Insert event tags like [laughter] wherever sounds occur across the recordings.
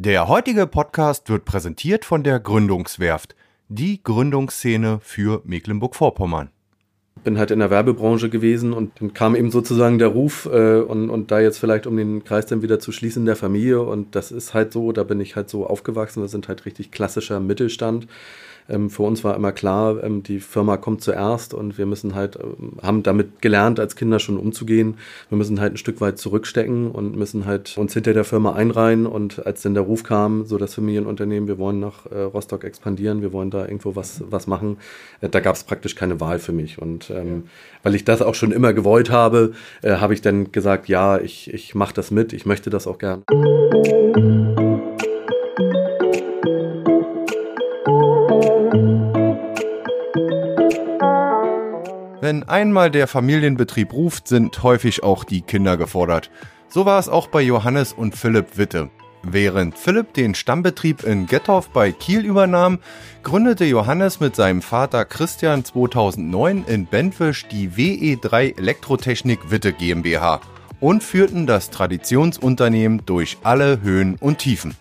Der heutige Podcast wird präsentiert von der Gründungswerft, die Gründungsszene für Mecklenburg-Vorpommern. Bin halt in der Werbebranche gewesen und dann kam eben sozusagen der Ruf äh, und, und da jetzt vielleicht, um den Kreis dann wieder zu schließen, der Familie. Und das ist halt so, da bin ich halt so aufgewachsen, wir sind halt richtig klassischer Mittelstand ähm, für uns war immer klar, ähm, die Firma kommt zuerst und wir müssen halt, ähm, haben damit gelernt, als Kinder schon umzugehen. Wir müssen halt ein Stück weit zurückstecken und müssen halt uns hinter der Firma einreihen. Und als dann der Ruf kam, so das Familienunternehmen, wir wollen nach äh, Rostock expandieren, wir wollen da irgendwo was, was machen, äh, da gab es praktisch keine Wahl für mich. Und ähm, weil ich das auch schon immer gewollt habe, äh, habe ich dann gesagt, ja, ich, ich mache das mit, ich möchte das auch gern. Wenn einmal der Familienbetrieb ruft, sind häufig auch die Kinder gefordert. So war es auch bei Johannes und Philipp Witte. Während Philipp den Stammbetrieb in Gettorf bei Kiel übernahm, gründete Johannes mit seinem Vater Christian 2009 in Bentwisch die WE3 Elektrotechnik Witte GmbH und führten das Traditionsunternehmen durch alle Höhen und Tiefen.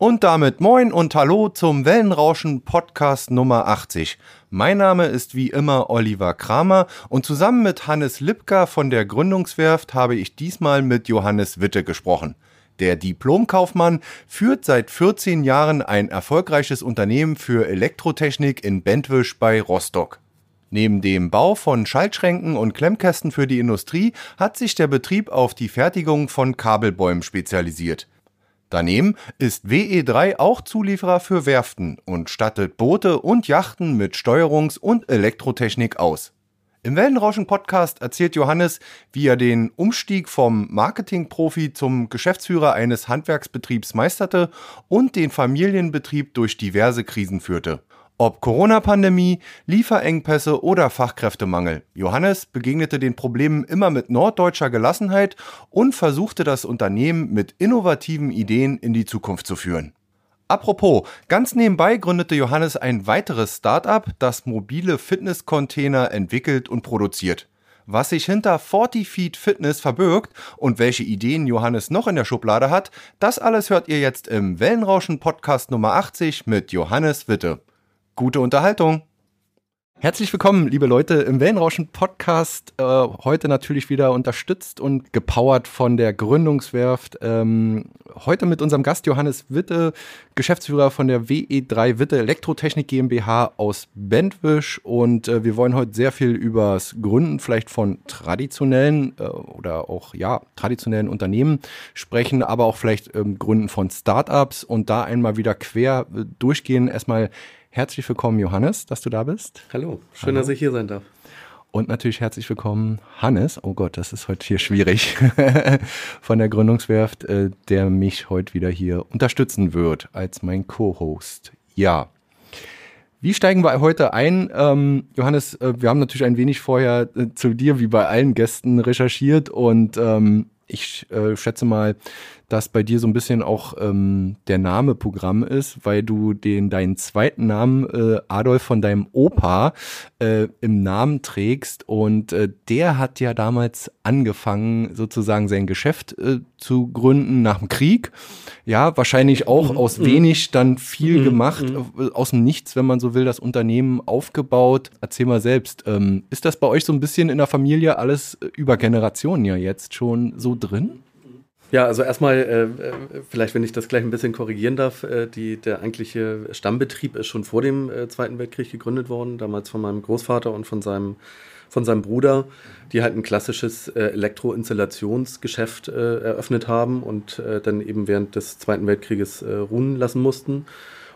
Und damit moin und hallo zum Wellenrauschen Podcast Nummer 80. Mein Name ist wie immer Oliver Kramer und zusammen mit Hannes Lipka von der Gründungswerft habe ich diesmal mit Johannes Witte gesprochen. Der Diplomkaufmann führt seit 14 Jahren ein erfolgreiches Unternehmen für Elektrotechnik in Bentwisch bei Rostock. Neben dem Bau von Schaltschränken und Klemmkästen für die Industrie hat sich der Betrieb auf die Fertigung von Kabelbäumen spezialisiert. Daneben ist WE3 auch Zulieferer für Werften und stattet Boote und Yachten mit Steuerungs- und Elektrotechnik aus. Im Wellenrauschen-Podcast erzählt Johannes, wie er den Umstieg vom Marketingprofi zum Geschäftsführer eines Handwerksbetriebs meisterte und den Familienbetrieb durch diverse Krisen führte. Ob Corona-Pandemie, Lieferengpässe oder Fachkräftemangel, Johannes begegnete den Problemen immer mit norddeutscher Gelassenheit und versuchte das Unternehmen mit innovativen Ideen in die Zukunft zu führen. Apropos, ganz nebenbei gründete Johannes ein weiteres Startup, das mobile Fitnesscontainer entwickelt und produziert. Was sich hinter 40 Feet Fitness verbirgt und welche Ideen Johannes noch in der Schublade hat, das alles hört ihr jetzt im Wellenrauschen Podcast Nummer 80 mit Johannes Witte gute Unterhaltung. Herzlich willkommen, liebe Leute, im Wellenrauschen Podcast. Äh, heute natürlich wieder unterstützt und gepowert von der Gründungswerft. Ähm, heute mit unserem Gast Johannes Witte, Geschäftsführer von der WE3 Witte Elektrotechnik GmbH aus Bentwisch. Und äh, wir wollen heute sehr viel über das Gründen vielleicht von traditionellen äh, oder auch ja traditionellen Unternehmen sprechen, aber auch vielleicht ähm, Gründen von Startups und da einmal wieder quer äh, durchgehen. Erstmal Herzlich willkommen, Johannes, dass du da bist. Hallo, schön, Hallo. dass ich hier sein darf. Und natürlich herzlich willkommen, Hannes. Oh Gott, das ist heute hier schwierig. [laughs] Von der Gründungswerft, äh, der mich heute wieder hier unterstützen wird als mein Co-Host. Ja. Wie steigen wir heute ein? Ähm, Johannes, äh, wir haben natürlich ein wenig vorher äh, zu dir, wie bei allen Gästen, recherchiert und ähm, ich äh, schätze mal, dass bei dir so ein bisschen auch ähm, der Name Programm ist, weil du den deinen zweiten Namen äh, Adolf von deinem Opa äh, im Namen trägst und äh, der hat ja damals angefangen sozusagen sein Geschäft äh, zu gründen nach dem Krieg. Ja, wahrscheinlich auch mhm. aus mhm. wenig dann viel mhm. gemacht. Äh, aus dem Nichts, wenn man so will, das Unternehmen aufgebaut. Erzähl mal selbst, ähm, ist das bei euch so ein bisschen in der Familie alles über Generationen ja jetzt schon so drin? Ja, also erstmal, äh, äh, vielleicht wenn ich das gleich ein bisschen korrigieren darf, äh, die, der eigentliche Stammbetrieb ist schon vor dem äh, Zweiten Weltkrieg gegründet worden, damals von meinem Großvater und von seinem, von seinem Bruder, die halt ein klassisches äh, Elektroinstallationsgeschäft äh, eröffnet haben und dann eben während des Zweiten Weltkrieges ruhen lassen mussten.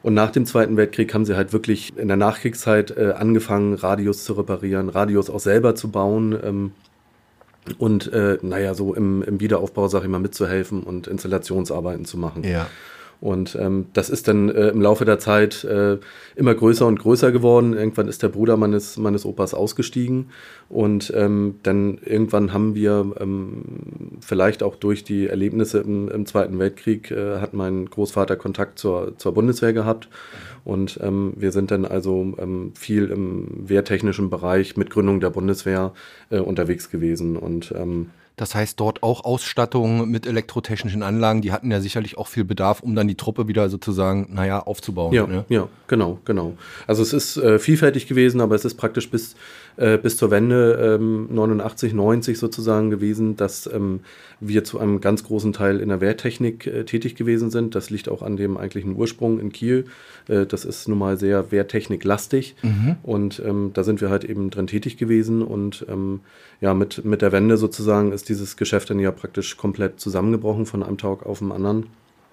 Und nach dem Zweiten Weltkrieg haben sie halt wirklich in der Nachkriegszeit angefangen, Radios zu reparieren, Radios auch selber zu bauen. Ähm, und äh, naja, so im, im Wiederaufbau, sag ich mal, mitzuhelfen und Installationsarbeiten zu machen. Ja. Und ähm, das ist dann äh, im Laufe der Zeit äh, immer größer und größer geworden. Irgendwann ist der Bruder meines, meines Opas ausgestiegen. Und ähm, dann irgendwann haben wir, ähm, vielleicht auch durch die Erlebnisse im, im Zweiten Weltkrieg, äh, hat mein Großvater Kontakt zur, zur Bundeswehr gehabt. Und ähm, wir sind dann also ähm, viel im wehrtechnischen Bereich mit Gründung der Bundeswehr äh, unterwegs gewesen. Und ähm, Das heißt, dort auch Ausstattung mit elektrotechnischen Anlagen, die hatten ja sicherlich auch viel Bedarf, um dann die Truppe wieder sozusagen, naja, aufzubauen. Ja, ne? ja genau, genau. Also es ist äh, vielfältig gewesen, aber es ist praktisch bis, äh, bis zur Wende ähm, 89, 90 sozusagen gewesen, dass ähm, wir zu einem ganz großen Teil in der Wehrtechnik äh, tätig gewesen sind. Das liegt auch an dem eigentlichen Ursprung in Kiel. Äh, das ist nun mal sehr Wehrtechnik-lastig mhm. und ähm, da sind wir halt eben drin tätig gewesen und ähm, ja, mit, mit der Wende sozusagen ist dieses Geschäft dann ja praktisch komplett zusammengebrochen von einem Tag auf den anderen.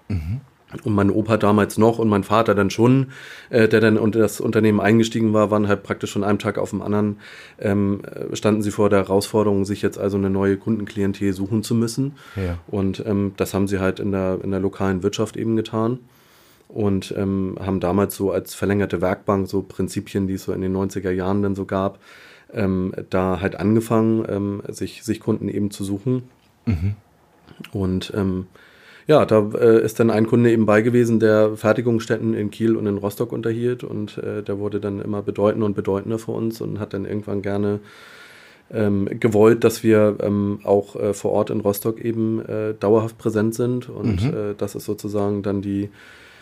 Mhm. Und mein Opa damals noch und mein Vater dann schon, äh, der dann unter das Unternehmen eingestiegen war, waren halt praktisch von einem Tag auf den anderen, ähm, standen sie vor der Herausforderung, sich jetzt also eine neue Kundenklientel suchen zu müssen. Ja. Und ähm, das haben sie halt in der, in der lokalen Wirtschaft eben getan. Und ähm, haben damals so als verlängerte Werkbank so Prinzipien, die es so in den 90er Jahren dann so gab, ähm, da halt angefangen, ähm, sich, sich Kunden eben zu suchen. Mhm. Und ähm, ja, da äh, ist dann ein Kunde eben bei gewesen, der Fertigungsstätten in Kiel und in Rostock unterhielt und äh, der wurde dann immer bedeutender und bedeutender für uns und hat dann irgendwann gerne ähm, gewollt, dass wir ähm, auch äh, vor Ort in Rostock eben äh, dauerhaft präsent sind und mhm. Äh, das ist sozusagen dann die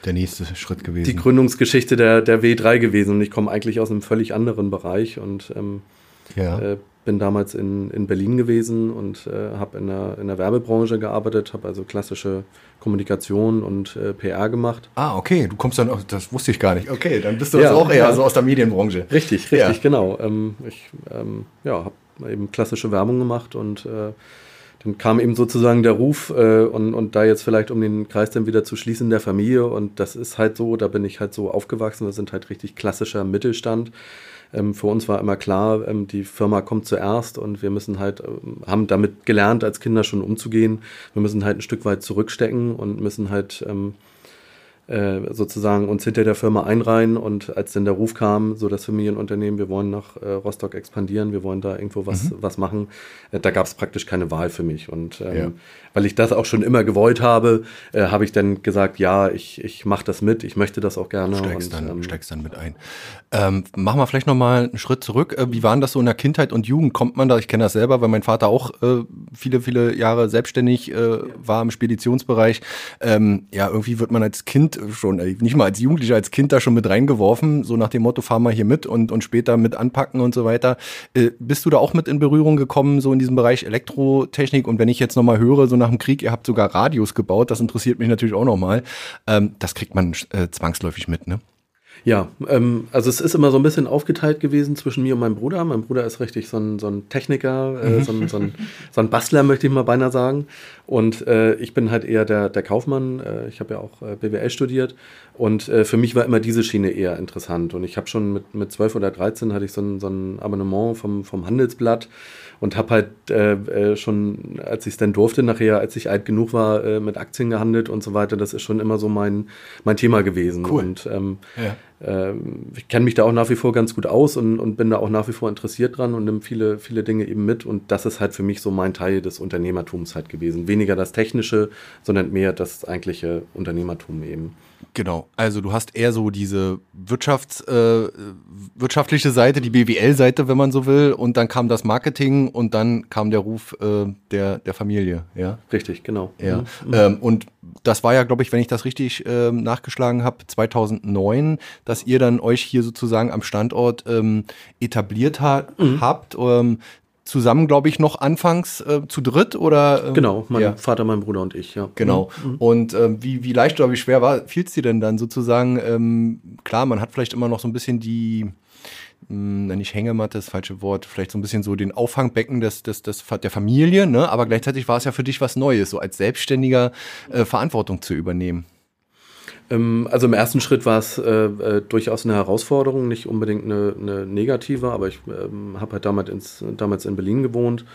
der nächste Schritt gewesen. Die Gründungsgeschichte der, der W3 gewesen und ich komme eigentlich aus einem völlig anderen Bereich und ähm, ja. Bin damals in, in Berlin gewesen und äh, habe in der, in der Werbebranche gearbeitet, habe also klassische Kommunikation und äh, PR gemacht. Ah, okay, du kommst dann, das wusste ich gar nicht. Okay, dann bist du ja, auch eher ja. so aus der Medienbranche. Richtig, richtig, ja. genau. Ähm, ich ähm, ja, habe eben klassische Werbung gemacht und äh, dann kam eben sozusagen der Ruf äh, und, und da jetzt vielleicht, um den Kreis dann wieder zu schließen, der Familie und das ist halt so, da bin ich halt so aufgewachsen, wir sind halt richtig klassischer Mittelstand ähm, für uns war immer klar, ähm, die Firma kommt zuerst und wir müssen halt, ähm, haben damit gelernt, als Kinder schon umzugehen. Wir müssen halt ein Stück weit zurückstecken und müssen halt ähm, äh, sozusagen uns hinter der Firma einreihen und als dann der Ruf kam, so das Familienunternehmen, wir wollen nach äh, Rostock expandieren, wir wollen da irgendwo was, mhm. was machen, äh, da gab es praktisch keine Wahl für mich. Und ähm, ja. weil ich das auch schon immer gewollt habe, äh, habe ich dann gesagt, ja, ich, ich mache das mit, ich möchte das auch gerne. Steigst, und, dann, ähm, steigst dann mit ein. Ähm, machen wir vielleicht nochmal einen Schritt zurück. Äh, wie waren das so in der Kindheit und Jugend? Kommt man da, ich kenne das selber, weil mein Vater auch viele, viele Jahre selbstständig war im Speditionsbereich. Ähm, ja, irgendwie wird man als Kind schon, äh, nicht mal als Jugendlicher, als Kind da schon mit reingeworfen, so nach dem Motto, fahr mal hier mit und, und später mit anpacken und so weiter. Äh, bist du da auch mit in Berührung gekommen, so in diesem Bereich Elektrotechnik? Und wenn ich jetzt nochmal höre, so nach dem Krieg, ihr habt sogar Radios gebaut, das interessiert mich natürlich auch nochmal. Ähm, das kriegt man äh, zwangsläufig mit, ne? Ja, ähm, also es ist immer so ein bisschen aufgeteilt gewesen zwischen mir und meinem Bruder. Mein Bruder ist richtig so ein, so ein Techniker, äh, mhm. so, ein, so, ein, so, ein, Bastler, möchte ich mal beinahe sagen. Und äh, ich bin halt eher der, der Kaufmann. Äh, ich habe ja auch äh, BWL studiert. Und äh, für mich war immer diese Schiene eher interessant. Und ich habe schon mit, mit 12 oder 13 hatte ich so ein, so ein Abonnement vom, vom Handelsblatt und habe halt äh, äh, schon, als ich es dann durfte, nachher, als ich alt genug war, äh, mit Aktien gehandelt und so weiter. Das ist schon immer so mein, mein Thema gewesen. Cool. Und ähm, ja. Ähm, ich kenne mich da auch nach wie vor ganz gut aus und, und bin da auch nach wie vor interessiert dran und nehme viele, viele Dinge eben mit. Und das ist halt für mich so mein Teil des Unternehmertums halt gewesen. Weniger das Technische, sondern mehr das eigentliche Unternehmertum eben. Genau, also du hast eher so diese Wirtschafts, äh, wirtschaftliche Seite, die BWL-Seite, wenn man so will, und dann kam das Marketing und dann kam der Ruf äh, der, der Familie, ja? Richtig, genau. Ja. Mhm. Ähm, und das war ja, glaube ich, wenn ich das richtig ähm, nachgeschlagen habe, 2009, dass ihr dann euch hier sozusagen am Standort ähm, etabliert ha mhm. habt. Zusammen, glaube ich, noch anfangs äh, zu dritt oder? Ähm, genau, mein ja. Vater, mein Bruder und ich, ja. Genau. Mhm. Und ähm, wie, wie leicht oder wie schwer war, fiel es dir denn dann sozusagen? Ähm, klar, man hat vielleicht immer noch so ein bisschen die, mh, hm, nicht Hängematte, das falsche Wort, vielleicht so ein bisschen so den Auffangbecken des, des, des, der Familie, ne? aber gleichzeitig war es ja für dich was Neues, so als Selbstständiger äh, Verantwortung zu übernehmen. Ähm, also im ersten Schritt war es äh, äh, durchaus eine Herausforderung, nicht unbedingt eine, eine negative, aber ich ähm, habe halt damals, ins, damals in Berlin gewohnt,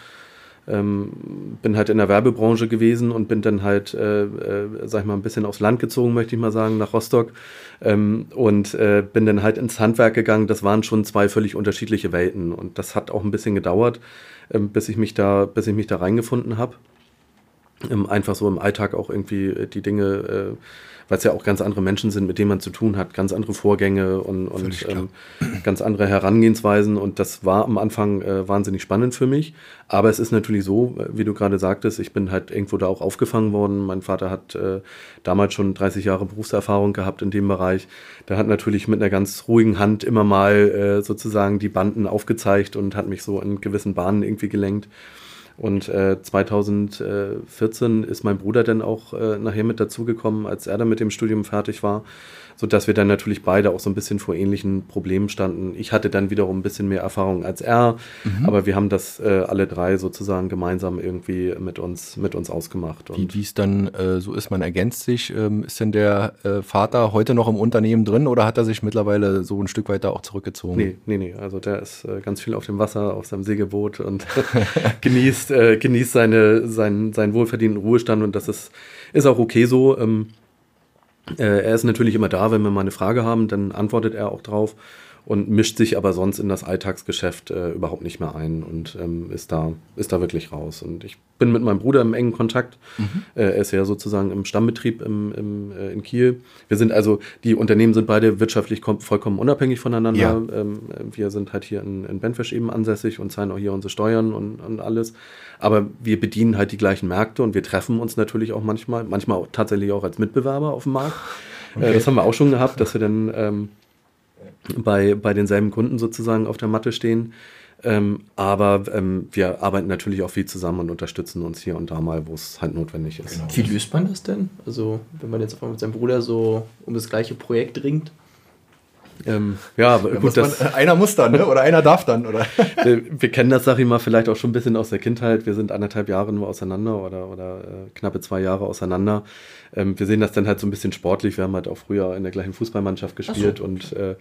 ähm, bin halt in der Werbebranche gewesen und bin dann halt, äh, äh, sag ich mal, ein bisschen aufs Land gezogen, möchte ich mal sagen, nach Rostock ähm, und äh, bin dann halt ins Handwerk gegangen. Das waren schon zwei völlig unterschiedliche Welten und das hat auch ein bisschen gedauert, ähm, bis ich mich da, bis ich mich da reingefunden habe. ähm, einfach so im Alltag auch irgendwie äh, die Dinge, weil es ja auch ganz andere Menschen sind, mit denen man zu tun hat, ganz andere Vorgänge und, und ähm, ganz andere Herangehensweisen. Und das war am Anfang äh, wahnsinnig spannend für mich. Aber es ist natürlich so, äh, wie du gerade sagtest, ich bin halt irgendwo da auch aufgefangen worden. Mein Vater hat äh, damals schon 30 Jahre Berufserfahrung gehabt in dem Bereich. Der hat natürlich mit einer ganz ruhigen Hand immer mal äh, sozusagen die Banden aufgezeigt und hat mich so in gewissen Bahnen irgendwie gelenkt. Und äh, 2014 ist mein Bruder dann auch äh, nachher mit dazugekommen, als er dann mit dem Studium fertig war sodass wir dann natürlich beide auch so ein bisschen vor ähnlichen Problemen standen. Ich hatte dann wiederum ein bisschen mehr Erfahrung als er, mhm. aber wir haben das äh, alle drei sozusagen gemeinsam irgendwie mit uns, mit uns ausgemacht. Und Wie es dann äh, so ist, man ergänzt sich. Ähm, ist denn der äh, Vater heute noch im Unternehmen drin oder hat er sich mittlerweile so ein Stück weiter auch zurückgezogen? Nee, nee, nee. Also der ist äh, ganz viel auf dem Wasser, auf seinem Segelboot und [laughs] genießt, äh, genießt seine, seinen, seinen wohlverdienten Ruhestand und das ist, ist auch okay so. Ähm, äh, er ist natürlich immer da, wenn wir mal eine Frage haben, dann antwortet er auch drauf und mischt sich aber sonst in das Alltagsgeschäft äh, überhaupt nicht mehr ein und ähm, ist, da, ist da wirklich raus. Und ich bin mit meinem Bruder im engen Kontakt. Mhm. Äh, er ist ja sozusagen im Stammbetrieb im, im, äh, in Kiel. Wir sind also, die Unternehmen sind beide wirtschaftlich vollkommen unabhängig voneinander. Ja. Ähm, wir sind halt hier in, in Benfisch eben ansässig und zahlen auch hier unsere Steuern und, und alles. Aber wir bedienen halt die gleichen Märkte und wir treffen uns natürlich auch manchmal, manchmal auch tatsächlich auch als Mitbewerber auf dem Markt. Äh, okay. das haben wir auch schon gehabt, dass wir dann ähm, bei, bei denselben Kunden sozusagen auf der Matte stehen. Ähm, aber ähm, wir arbeiten natürlich auch viel zusammen und unterstützen uns hier und da mal, wo es halt notwendig ist. Genau. Wie löst man das denn? Also, wenn man jetzt mit seinem Bruder so um das gleiche Projekt ringt? Ähm, ja, ja gut, das, man, einer muss dann, ne? oder einer darf dann, oder? [laughs] wir, wir, kennen das, sag ich mal, vielleicht auch schon ein bisschen aus der Kindheit. Wir sind anderthalb Jahre nur auseinander oder, oder äh, knappe zwei Jahre auseinander. Ähm, wir sehen das dann halt so ein bisschen sportlich. Wir haben halt auch früher in der gleichen Fußballmannschaft gespielt so. und äh,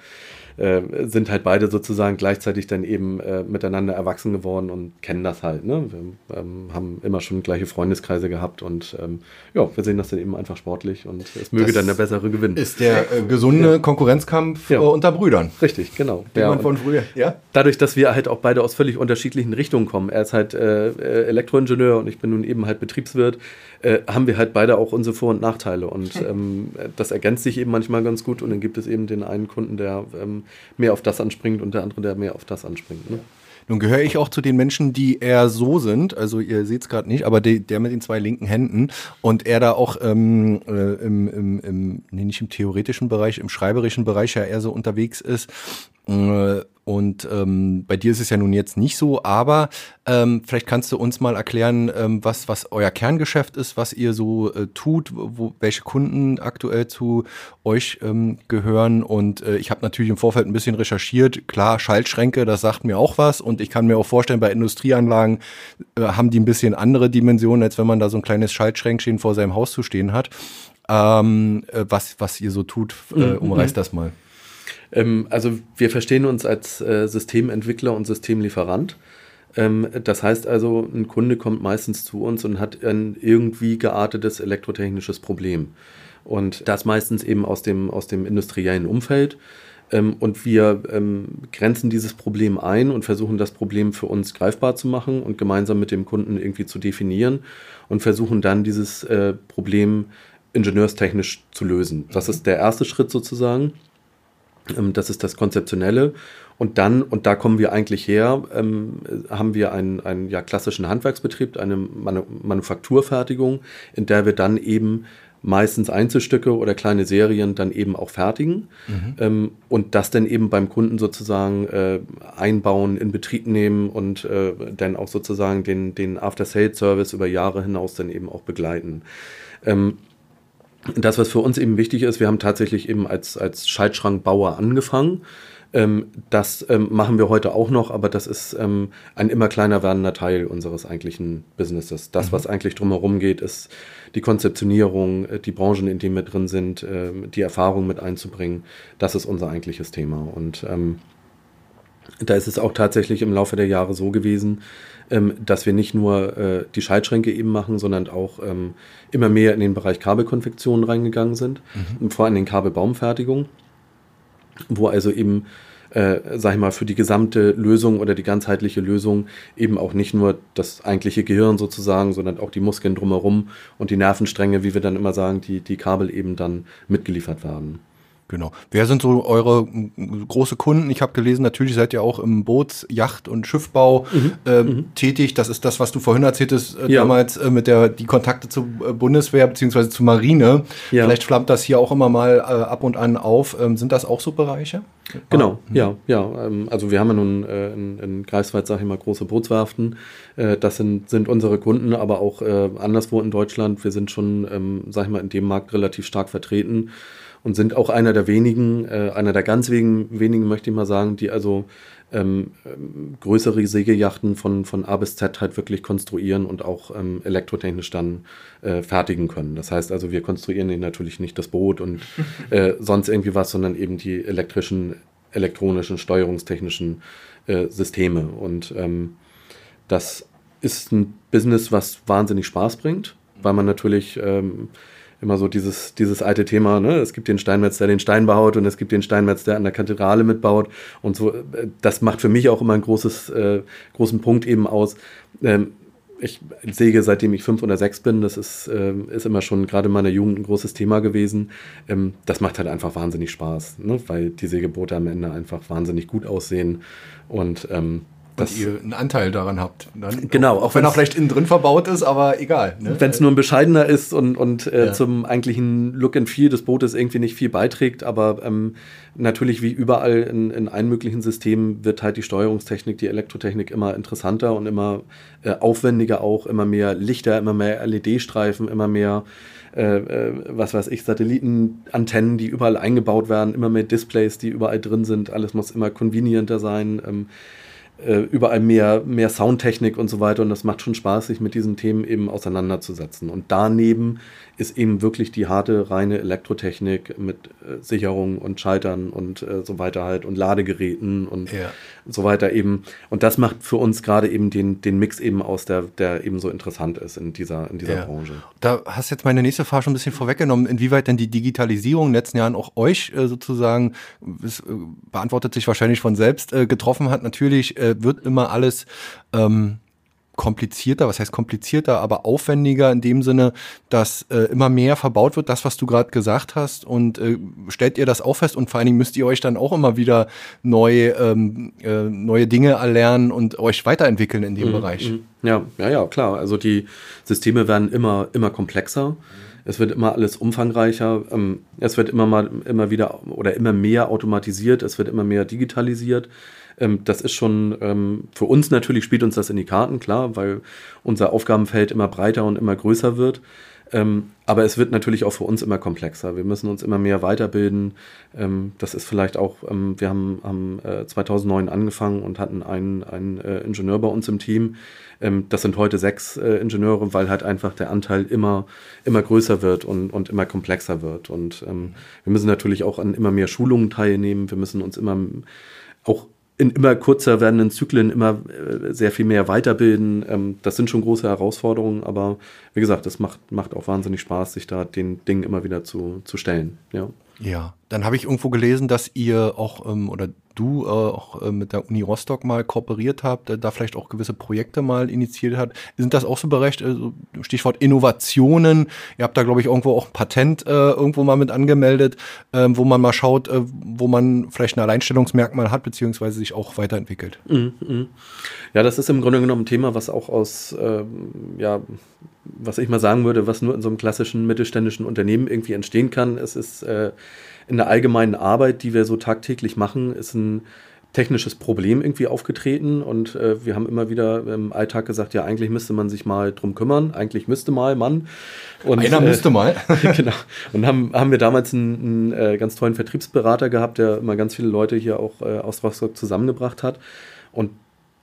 äh, sind halt beide sozusagen gleichzeitig dann eben äh, miteinander erwachsen geworden und kennen das halt. Ne? Wir ähm, haben immer schon gleiche Freundeskreise gehabt und ähm, ja, wir sehen das dann eben einfach sportlich und es möge das dann der bessere gewinnen. Ist der äh, gesunde ja. Konkurrenzkampf ja. unter Brüdern. Richtig, genau. Den ja, man von früher. Ja? Dadurch, dass wir halt auch beide aus völlig unterschiedlichen Richtungen kommen. Er ist halt äh, äh, Elektroingenieur und ich bin nun eben halt Betriebswirt äh, haben wir halt beide auch unsere Vor- und Nachteile. Und ähm, das ergänzt sich eben manchmal ganz gut. Und dann gibt es eben den einen Kunden, der ähm, mehr auf das anspringt und der andere, der mehr auf das anspringt. Ne? Nun gehöre ich auch zu den Menschen, die eher so sind, also ihr seht es gerade nicht, aber die, der mit den zwei linken Händen und er da auch ähm, äh, im, im, im, nee, nicht im theoretischen Bereich, im schreiberischen Bereich ja eher so unterwegs ist. Äh, und ähm, bei dir ist es ja nun jetzt nicht so, aber ähm, vielleicht kannst du uns mal erklären, ähm, was, was euer Kerngeschäft ist, was ihr so äh, tut, wo, welche Kunden aktuell zu euch ähm, gehören. Und äh, ich habe natürlich im Vorfeld ein bisschen recherchiert. Klar, Schaltschränke, das sagt mir auch was. Und ich kann mir auch vorstellen, bei Industrieanlagen äh, haben die ein bisschen andere Dimensionen, als wenn man da so ein kleines Schaltschränkchen vor seinem Haus zu stehen hat. Ähm, äh, was, was ihr so tut, äh, mhm, umreißt mhm. das mal. Ähm, also wir verstehen uns als äh, Systementwickler und Systemlieferant. Ähm, das heißt also, ein Kunde kommt meistens zu uns und hat ein irgendwie geartetes elektrotechnisches Problem. Und das meistens eben aus dem, aus dem industriellen Umfeld. Ähm, und wir ähm, grenzen dieses Problem ein und versuchen das Problem für uns greifbar zu machen und gemeinsam mit dem Kunden irgendwie zu definieren und versuchen dann dieses äh, Problem ingenieurstechnisch zu lösen. Das ist der erste Schritt sozusagen. Ähm, das ist das Konzeptionelle. Und dann, und da kommen wir eigentlich her, ähm, haben wir einen, einen ja, klassischen Handwerksbetrieb, eine Manu Manufakturfertigung, in der wir dann eben meistens Einzelstücke oder kleine Serien dann eben auch fertigen mhm. ähm, und das dann eben beim Kunden sozusagen äh, einbauen, in Betrieb nehmen und äh, dann auch sozusagen den, den After-Sales-Service über Jahre hinaus dann eben auch begleiten. Ähm, das, was für uns eben wichtig ist, wir haben tatsächlich eben als, als Schaltschrankbauer angefangen. Ähm, das ähm, machen wir heute auch noch, aber das ist ähm, ein immer kleiner werdender Teil unseres eigentlichen Businesses. Das, mhm. was eigentlich drumherum geht, ist die Konzeptionierung, äh, die Branchen, in denen wir drin sind, äh, die Erfahrung mit einzubringen. Das ist unser eigentliches Thema. Und ähm, da ist es auch tatsächlich im Laufe der Jahre so gewesen, ähm, dass wir nicht nur äh, die Schaltschränke eben machen, sondern auch ähm, immer mehr in den Bereich Kabelkonfektion reingegangen sind, mhm. vor allem in Kabelbaumfertigung, wo also eben äh, sag ich mal, für die gesamte Lösung oder die ganzheitliche Lösung eben auch nicht nur das eigentliche Gehirn sozusagen, sondern auch die Muskeln drumherum und die Nervenstränge, wie wir dann immer sagen, die, die Kabel eben dann mitgeliefert werden. Genau. Wer sind so eure große Kunden? Ich habe gelesen, natürlich seid ihr auch im Boots-, Yacht- und Schiffbau mhm. Äh, mhm. tätig. Das ist das, was du vorhin erzähltest, äh, ja. damals äh, mit der die Kontakte zur äh, Bundeswehr bzw. zur Marine. Ja. Vielleicht flammt das hier auch immer mal äh, ab und an auf. Ähm, sind das auch so Bereiche? Genau, ah. ja, ja. Ähm, also wir haben ja nun äh, in, in Greifswald, sage ich mal, große Bootswerften. das sind, sind unsere Kunden, aber auch anderswo in Deutschland. Wir sind schon, ähm, sag ich mal, in dem Markt relativ stark vertreten und sind auch einer der wenigen, äh, einer der ganz wenigen, wenigen, möchte ich mal sagen, die also ähm, ähm, größere Segelyachten von, von A bis Z halt wirklich konstruieren und auch ähm, elektrotechnisch dann äh, fertigen können. Das heißt also, wir konstruieren natürlich nicht das Boot und [laughs] äh, sonst irgendwie was, sondern eben die elektrischen, elektronischen, steuerungstechnischen äh, Systeme. Und ähm, das ist ein Business, was wahnsinnig Spaß bringt, weil man natürlich ähm, immer so dieses, dieses alte Thema, ne? es gibt den Steinmetz, der den Stein baut und es gibt den Steinmetz, der an der Kathedrale mitbaut und so. Das macht für mich auch immer einen großes, äh, großen Punkt eben aus. Ähm, ich säge seitdem ich fünf oder sechs bin, das ist, äh, ist immer schon gerade in meiner Jugend ein großes Thema gewesen. Ähm, das macht halt einfach wahnsinnig Spaß, ne? weil die Sägeboote am Ende einfach wahnsinnig gut aussehen und ähm, dass ihr einen Anteil daran habt. Dann, genau, auch, auch wenn er vielleicht innen drin verbaut ist, aber egal. Ne? Wenn es nur ein bescheidener ist und, und äh, ja. zum eigentlichen Look and Feel des Bootes irgendwie nicht viel beiträgt, aber ähm, natürlich wie überall in, in allen möglichen Systemen wird halt die Steuerungstechnik, die Elektrotechnik immer interessanter und immer äh, aufwendiger auch, immer mehr Lichter, immer mehr LED-Streifen, immer mehr äh, äh, was weiß ich, Satellitenantennen, die überall eingebaut werden, immer mehr Displays, die überall drin sind, alles muss immer convenienter sein. Ähm, äh, überall mehr, mehr Soundtechnik und so weiter. Und das macht schon Spaß, sich mit diesen Themen eben auseinanderzusetzen. Und daneben ist eben wirklich die harte, reine Elektrotechnik mit äh, Sicherung und Schaltern und äh, so weiter halt und Ladegeräten und ja. so weiter eben. Und das macht für uns gerade eben den, den Mix eben aus, der, der eben so interessant ist in dieser, in dieser ja. Branche. Da hast jetzt meine nächste Frage schon ein bisschen vorweggenommen, inwieweit denn die Digitalisierung in den letzten Jahren auch euch äh, sozusagen, es äh, beantwortet sich wahrscheinlich von selbst, äh, getroffen hat. Natürlich wird immer alles ähm, komplizierter, was heißt komplizierter, aber aufwendiger in dem Sinne, dass äh, immer mehr verbaut wird, das, was du gerade gesagt hast. Und äh, stellt ihr das auch fest und vor allen Dingen müsst ihr euch dann auch immer wieder neu, ähm, äh, neue Dinge erlernen und euch weiterentwickeln in dem mhm, Bereich. Mhm. Ja, ja, ja, klar. Also die Systeme werden immer, immer komplexer. Es wird immer alles umfangreicher. Ähm, es wird immer mal, immer wieder oder immer mehr automatisiert. Es wird immer mehr digitalisiert. Ähm, das ist schon ähm, für uns natürlich spielt uns das in die Karten, klar, weil unser Aufgabenfeld immer breiter und immer größer wird. Ähm, aber es wird natürlich auch für uns immer komplexer. Wir müssen uns immer mehr weiterbilden. Ähm, das ist vielleicht auch, ähm, wir haben, haben äh, 2009 angefangen und hatten einen, einen äh, Ingenieur bei uns im Team. Ähm, das sind heute sechs äh, Ingenieure, weil halt einfach der Anteil immer, immer größer wird und, und immer komplexer wird. Und ähm, wir müssen natürlich auch an immer mehr Schulungen teilnehmen. Wir müssen uns immer auch in immer kurzer werdenden Zyklen immer äh, sehr viel mehr weiterbilden. Ähm, das sind schon große Herausforderungen, aber wie gesagt, es macht, macht auch wahnsinnig Spaß, sich da den Dingen immer wieder zu, zu stellen. Ja. Ja, dann habe ich irgendwo gelesen, dass ihr auch ähm, oder du äh, auch äh, mit der Uni Rostock mal kooperiert habt, äh, da vielleicht auch gewisse Projekte mal initiiert hat. Sind das auch so berecht? Also Stichwort Innovationen. Ihr habt da, glaube ich, irgendwo auch ein Patent äh, irgendwo mal mit angemeldet, äh, wo man mal schaut, äh, wo man vielleicht ein Alleinstellungsmerkmal hat, beziehungsweise sich auch weiterentwickelt. Mhm, mh. Ja, das ist im Grunde genommen ein Thema, was auch aus, ähm, ja, was ich mal sagen würde, was nur in so einem klassischen mittelständischen Unternehmen irgendwie entstehen kann. Es ist äh, in der allgemeinen Arbeit, die wir so tagtäglich machen, ist ein technisches Problem irgendwie aufgetreten und äh, wir haben immer wieder im Alltag gesagt, ja, eigentlich müsste man sich mal drum kümmern, eigentlich müsste mal man. Und, Einer äh, müsste mal. [laughs] [laughs] genau. Und haben, haben wir damals einen, einen äh, ganz tollen Vertriebsberater gehabt, der immer ganz viele Leute hier auch äh, aus Rostock zusammengebracht hat. Und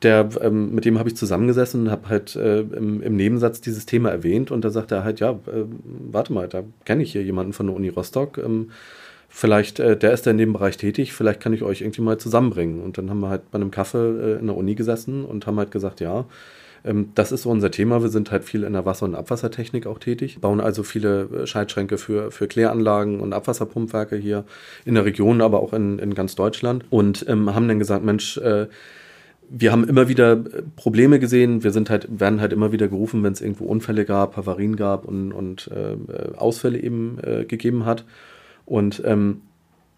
der, ähm, mit dem habe ich zusammengesessen und habe halt äh, im, im, Nebensatz dieses Thema erwähnt und da sagt er halt, ja, äh, warte mal, da kenne ich hier jemanden von der Uni Rostock. Ähm, vielleicht, äh, der ist da in dem Bereich tätig, vielleicht kann ich euch irgendwie mal zusammenbringen. Und dann haben wir halt bei einem Kaffee äh, in der Uni gesessen und haben halt gesagt, ja, Ähm, das ist so unser Thema. Wir sind halt viel in der Wasser- und Abwassertechnik auch tätig, bauen also viele äh, Schaltschränke für, für Kläranlagen und Abwasserpumpwerke hier in der Region, aber auch in, in ganz Deutschland und ähm, haben dann gesagt, Mensch, äh, wir haben immer wieder äh, Probleme gesehen. Wir sind halt, werden halt immer wieder gerufen, wenn es irgendwo Unfälle gab, Havarien gab und, und äh, Ausfälle eben äh, gegeben hat. Und ähm,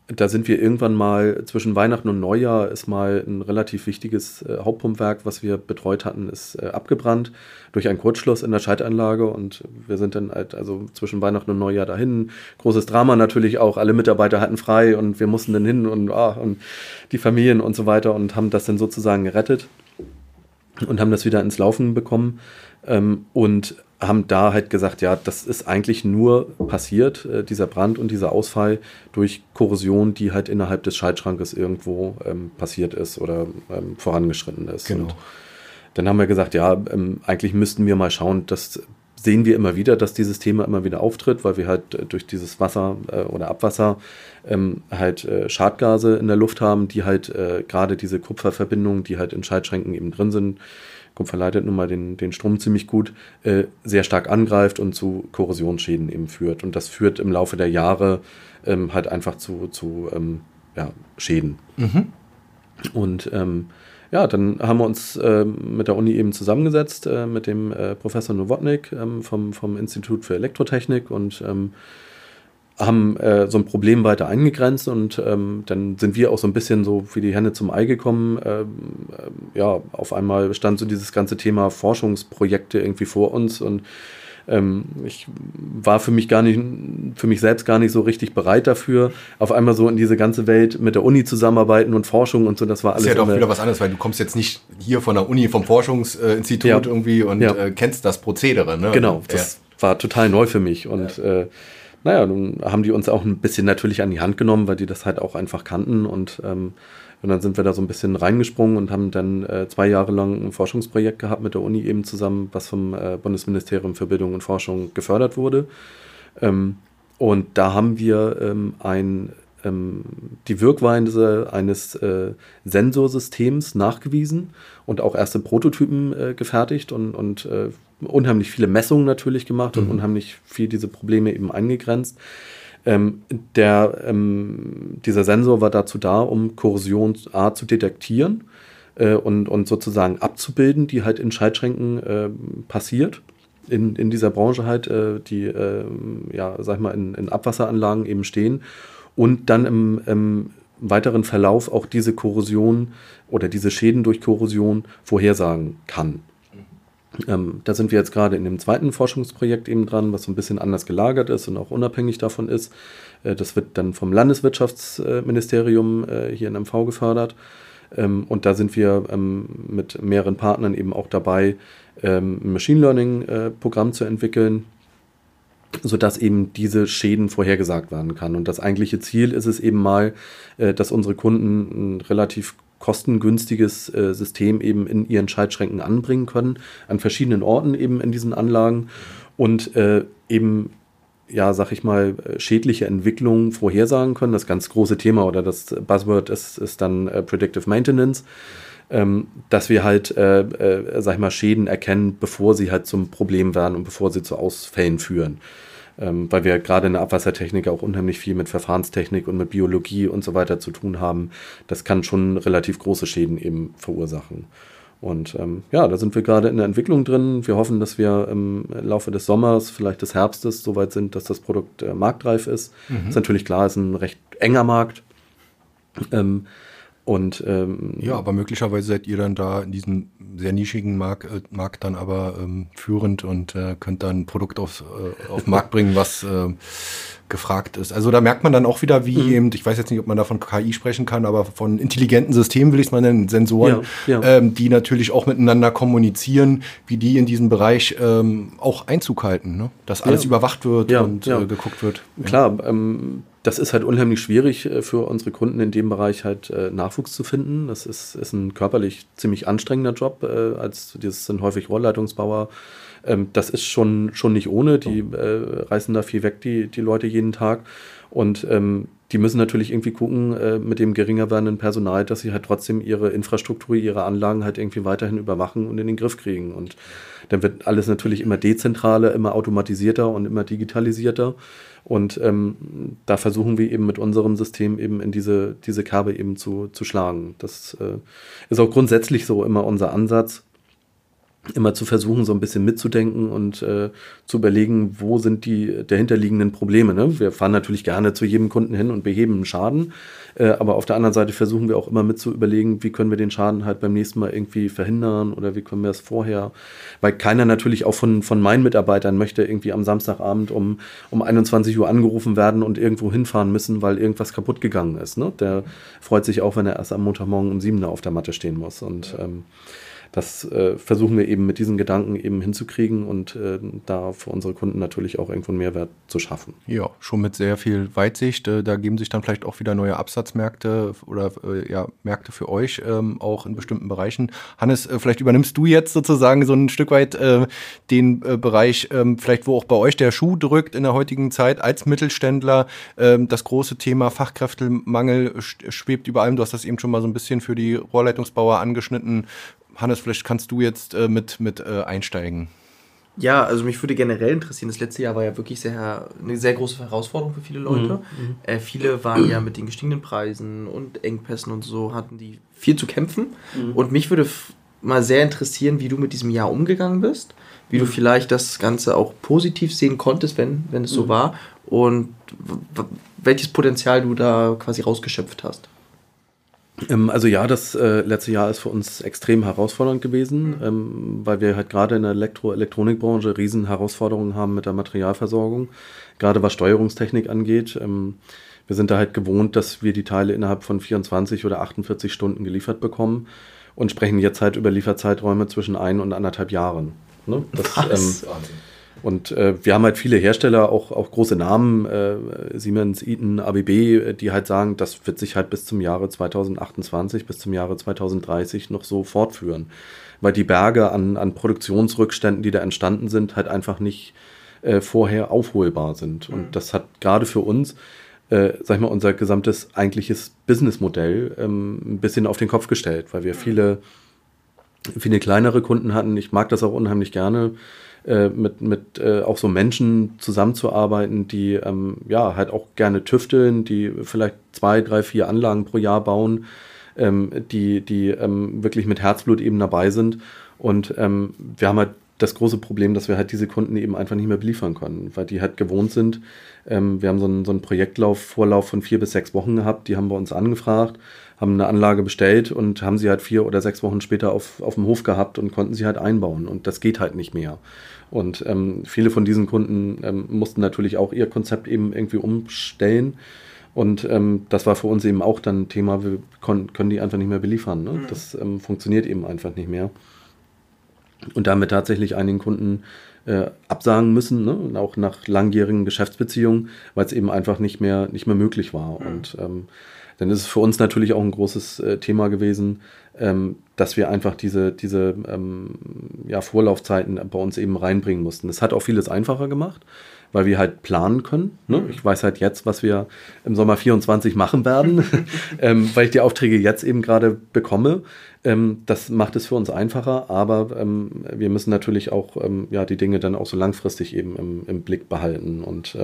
da sind wir irgendwann mal zwischen Weihnachten und Neujahr ist mal ein relativ wichtiges äh, Hauptpumpwerk, was wir betreut hatten, ist äh, abgebrannt durch einen Kurzschluss in der Schaltanlage und wir sind dann halt also zwischen Weihnachten und Neujahr dahin. Großes Drama natürlich auch, alle Mitarbeiter hatten frei und wir mussten dann hin und, ah, und die Familien und so weiter und haben das dann sozusagen gerettet und haben das wieder ins Laufen bekommen. Ähm, und haben da halt gesagt, ja, das ist eigentlich nur passiert, äh, dieser Brand und dieser Ausfall durch Korrosion, die halt innerhalb des Schaltschrankes irgendwo ähm, passiert ist oder ähm, vorangeschritten ist. Genau. Und dann haben wir gesagt, ja, ähm, eigentlich müssten wir mal schauen, das sehen wir immer wieder, dass dieses Thema immer wieder auftritt, weil wir halt äh, durch dieses Wasser äh, oder Abwasser ähm, halt äh, Schadgase in der Luft haben, die halt äh, gerade diese Kupferverbindungen, die halt in Schaltschränken eben drin sind, Kupfer leitet nun mal den, den Strom ziemlich gut, äh, sehr stark angreift und zu Korrosionsschäden eben führt. Und das führt im Laufe der Jahre ähm, halt einfach zu, zu ähm, ja, Schäden. Mhm. Und ähm, ja, dann haben wir uns äh, mit der Uni eben zusammengesetzt, äh, mit dem äh, Professor Nowotnik ähm, vom, vom Institut für Elektrotechnik und ähm, haben äh, so ein Problem weiter eingegrenzt und ähm, dann sind wir auch so ein bisschen so wie die Hände zum Ei gekommen. Ähm, äh, ja, auf einmal stand so dieses ganze Thema Forschungsprojekte irgendwie vor uns und ähm, ich war für mich gar nicht, für mich selbst gar nicht so richtig bereit dafür, auf einmal so in diese ganze Welt mit der Uni zusammenarbeiten und Forschung und so, das war alles. Das ist ja doch wieder was anderes, weil du kommst jetzt nicht hier von der Uni, vom Forschungsinstitut ja. irgendwie und ja. äh, kennst das Prozedere, ne? Genau, das ja. war total neu für mich und äh, naja, nun haben die uns auch ein bisschen natürlich an die Hand genommen, weil die das halt auch einfach kannten und, ähm, und dann sind wir da so ein bisschen reingesprungen und haben dann äh, zwei Jahre lang ein Forschungsprojekt gehabt mit der Uni eben zusammen, was vom äh, Bundesministerium für Bildung und Forschung gefördert wurde. Ähm, und da haben wir ähm, ein, ähm, die Wirkweise eines äh, Sensorsystems nachgewiesen und auch erste Prototypen äh, gefertigt und, und äh, unheimlich viele Messungen natürlich gemacht mhm. und unheimlich viel diese Probleme eben eingegrenzt. Ähm, der, ähm, dieser Sensor war dazu da, um Korrosion A zu detektieren äh, und, und sozusagen abzubilden, die halt in Schaltschränken äh, passiert. In, in dieser Branche halt, äh, die, ähm, ja, sag ich mal, in, in Abwasseranlagen eben stehen und dann im, im weiteren Verlauf auch diese Korrosion oder diese Schäden durch Korrosion vorhersagen kann. Ähm, da sind wir jetzt gerade in dem zweiten Forschungsprojekt eben dran, was so ein bisschen anders gelagert ist und auch unabhängig davon ist. Äh, das wird dann vom Landeswirtschaftsministerium äh, hier in MV gefördert. Ähm, und da sind wir ähm, mit mehreren Partnern eben auch dabei, ähm, ein Machine Learning-Programm äh, zu entwickeln, sodass eben diese Schäden vorhergesagt werden kann. Und das eigentliche Ziel ist es eben mal, äh, dass unsere Kunden ein relativ kostengünstiges äh, System eben in ihren Schaltschränken anbringen können, an verschiedenen Orten eben in diesen Anlagen und äh, eben ja, sag ich mal, schädliche Entwicklungen vorhersagen können. Das ganz große Thema oder das Buzzword ist, ist dann äh, Predictive Maintenance, ähm, dass wir halt, äh, äh, sag ich mal, Schäden erkennen, bevor sie halt zum Problem werden und bevor sie zu Ausfällen führen ähm, weil wir gerade in der Abwassertechnik auch unheimlich viel mit Verfahrenstechnik und mit Biologie und so weiter zu tun haben. Das kann schon relativ große Schäden eben verursachen. Und ähm, ja, da sind wir gerade in der Entwicklung drin. Wir hoffen, dass wir im Laufe des Sommers, vielleicht des Herbstes, soweit sind, dass das Produkt äh, marktreif ist. Mhm. Ist natürlich klar, ist ein recht enger Markt. Ähm, und ähm, ja, aber möglicherweise seid ihr dann da in diesem sehr nischigen Markt, äh, Markt dann aber ähm, führend und äh, könnt dann ein Produkt aufs, äh, auf den Markt bringen, was äh, gefragt ist. Also da merkt man dann auch wieder, wie mhm. eben, ich weiß jetzt nicht, ob man da von KI sprechen kann, aber von intelligenten Systemen will ich es mal nennen, Sensoren, ja, ja. Ähm, die natürlich auch miteinander kommunizieren, wie die in diesem Bereich ähm, auch Einzug halten, ne? dass alles ja. überwacht wird und äh, geguckt wird. Klar, ähm, das ist halt unheimlich schwierig äh, für unsere Kunden in dem Bereich halt äh, Nachwuchs zu finden. Das ist, ist ein körperlich ziemlich anstrengender Job. Äh, als das sind häufig Rohrleitungsbauer, Ähm, das ist schon, schon nicht ohne. Die äh, reißen da viel weg, die, die Leute jeden Tag. Und ähm, die müssen natürlich irgendwie gucken, äh, mit dem geringer werdenden Personal, dass sie halt trotzdem ihre Infrastruktur, ihre Anlagen halt irgendwie weiterhin überwachen und in den Griff kriegen. Und dann wird alles natürlich immer dezentraler, immer automatisierter und immer digitalisierter. Und ähm, da versuchen wir eben mit unserem System eben in diese, diese Kerbe eben zu, zu schlagen. Das äh, ist auch grundsätzlich so immer unser Ansatz immer zu versuchen, so ein bisschen mitzudenken und äh, zu überlegen, wo sind die dahinterliegenden Probleme. Ne? Wir fahren natürlich gerne zu jedem Kunden hin und beheben einen Schaden, äh, aber auf der anderen Seite versuchen wir auch immer mit zu überlegen, wie können wir den Schaden halt beim nächsten Mal irgendwie verhindern oder wie können wir es vorher, weil keiner natürlich auch von, von meinen Mitarbeitern möchte irgendwie am Samstagabend um, um 21 Uhr angerufen werden und irgendwo hinfahren müssen, weil irgendwas kaputt gegangen ist. Ne? Der freut sich auch, wenn er erst am Montagmorgen um 7 Uhr auf der Matte stehen muss und ähm, das äh, versuchen wir eben mit diesen Gedanken eben hinzukriegen und äh, da für unsere Kunden natürlich auch irgendwo einen Mehrwert zu schaffen. Ja, schon mit sehr viel Weitsicht. Äh, da geben sich dann vielleicht auch wieder neue Absatzmärkte oder äh, ja, Märkte für euch ähm, auch in bestimmten Bereichen. Hannes, äh, vielleicht übernimmst du jetzt sozusagen so ein Stück weit äh, den Bereich, ähm, vielleicht wo auch bei euch der Schuh drückt in der heutigen Zeit als Mittelständler. Ähm, das große Thema Fachkräftemangel schwebt über allem. Du hast das eben schon mal so ein bisschen für die Rohrleitungsbauer angeschnitten. Hannes, vielleicht kannst du jetzt äh, mit, mit äh, einsteigen. Ja, also mich würde generell interessieren, das letzte Jahr war ja wirklich sehr, eine sehr große Herausforderung für viele Leute. Mhm. mhm. Äh, viele waren ja mit den gestiegenen Preisen und Engpässen und so, hatten die viel zu kämpfen. Mhm. Und mich würde mal sehr interessieren, wie du mit diesem Jahr umgegangen bist, wie mhm. du vielleicht das Ganze auch positiv sehen konntest, wenn, wenn es so mhm. war und welches Potenzial du da quasi rausgeschöpft hast. Ähm, also ja, das äh, letzte Jahr ist für uns extrem herausfordernd gewesen, mhm. ähm, weil wir halt gerade in der Elektro-Elektronikbranche riesen Herausforderungen haben mit der Materialversorgung, gerade was Steuerungstechnik angeht. Ähm, wir sind da halt gewohnt, dass wir die Teile innerhalb von 24 oder 48 Stunden geliefert bekommen und sprechen jetzt halt über Lieferzeiträume zwischen ein und anderthalb Jahren. Ne? Das, was? Ähm, und äh, wir haben halt viele Hersteller, auch, auch große Namen, äh, Siemens, Eaton, ABB, die halt sagen, das wird sich halt bis zum Jahre 2028, bis zum Jahre 2030 noch so fortführen. Weil die Berge an, an Produktionsrückständen, die da entstanden sind, halt einfach nicht äh, vorher aufholbar sind. Und mhm. das hat gerade für uns, äh, sag ich mal, unser gesamtes eigentliches Businessmodell ähm, ein bisschen auf den Kopf gestellt, weil wir mhm. viele, viele kleinere Kunden hatten. Ich mag das auch unheimlich gerne äh, mit, mit äh, auch so Menschen zusammenzuarbeiten, die ähm, ja halt auch gerne tüfteln, die vielleicht zwei, drei, vier Anlagen pro Jahr bauen, ähm, die, die ähm, wirklich mit Herzblut eben dabei sind. Und ähm, wir haben halt das große Problem, dass wir halt diese Kunden eben einfach nicht mehr beliefern können, weil die halt gewohnt sind. Ähm, wir haben so einen, so einen Projektlauf, Vorlauf von vier bis sechs Wochen gehabt, die haben bei uns angefragt haben eine Anlage bestellt und haben sie halt vier oder sechs Wochen später auf, auf dem Hof gehabt und konnten sie halt einbauen. Und das geht halt nicht mehr. Und ähm, viele von diesen Kunden ähm, mussten natürlich auch ihr Konzept eben irgendwie umstellen. Und ähm, das war für uns eben auch dann ein Thema, wir können die einfach nicht mehr beliefern. Ne? Mhm. Das ähm, funktioniert eben einfach nicht mehr. Und damit tatsächlich einigen Kunden äh, absagen müssen, ne? Und auch nach langjährigen Geschäftsbeziehungen, weil es eben einfach nicht mehr, nicht mehr möglich war. Mhm. Und ähm, dann ist es für uns natürlich auch ein großes äh, Thema gewesen, ähm, dass wir einfach diese, diese ähm, ja, Vorlaufzeiten bei uns eben reinbringen mussten. Das hat auch vieles einfacher gemacht, weil wir halt planen können. Ne? Mhm. Ich weiß halt jetzt, was wir im Sommer 24 machen werden, [laughs] ähm, weil ich die Aufträge jetzt eben gerade bekomme. Ähm, das macht es für uns einfacher, aber ähm, wir müssen natürlich auch ähm, ja, die Dinge dann auch so langfristig eben im, im Blick behalten und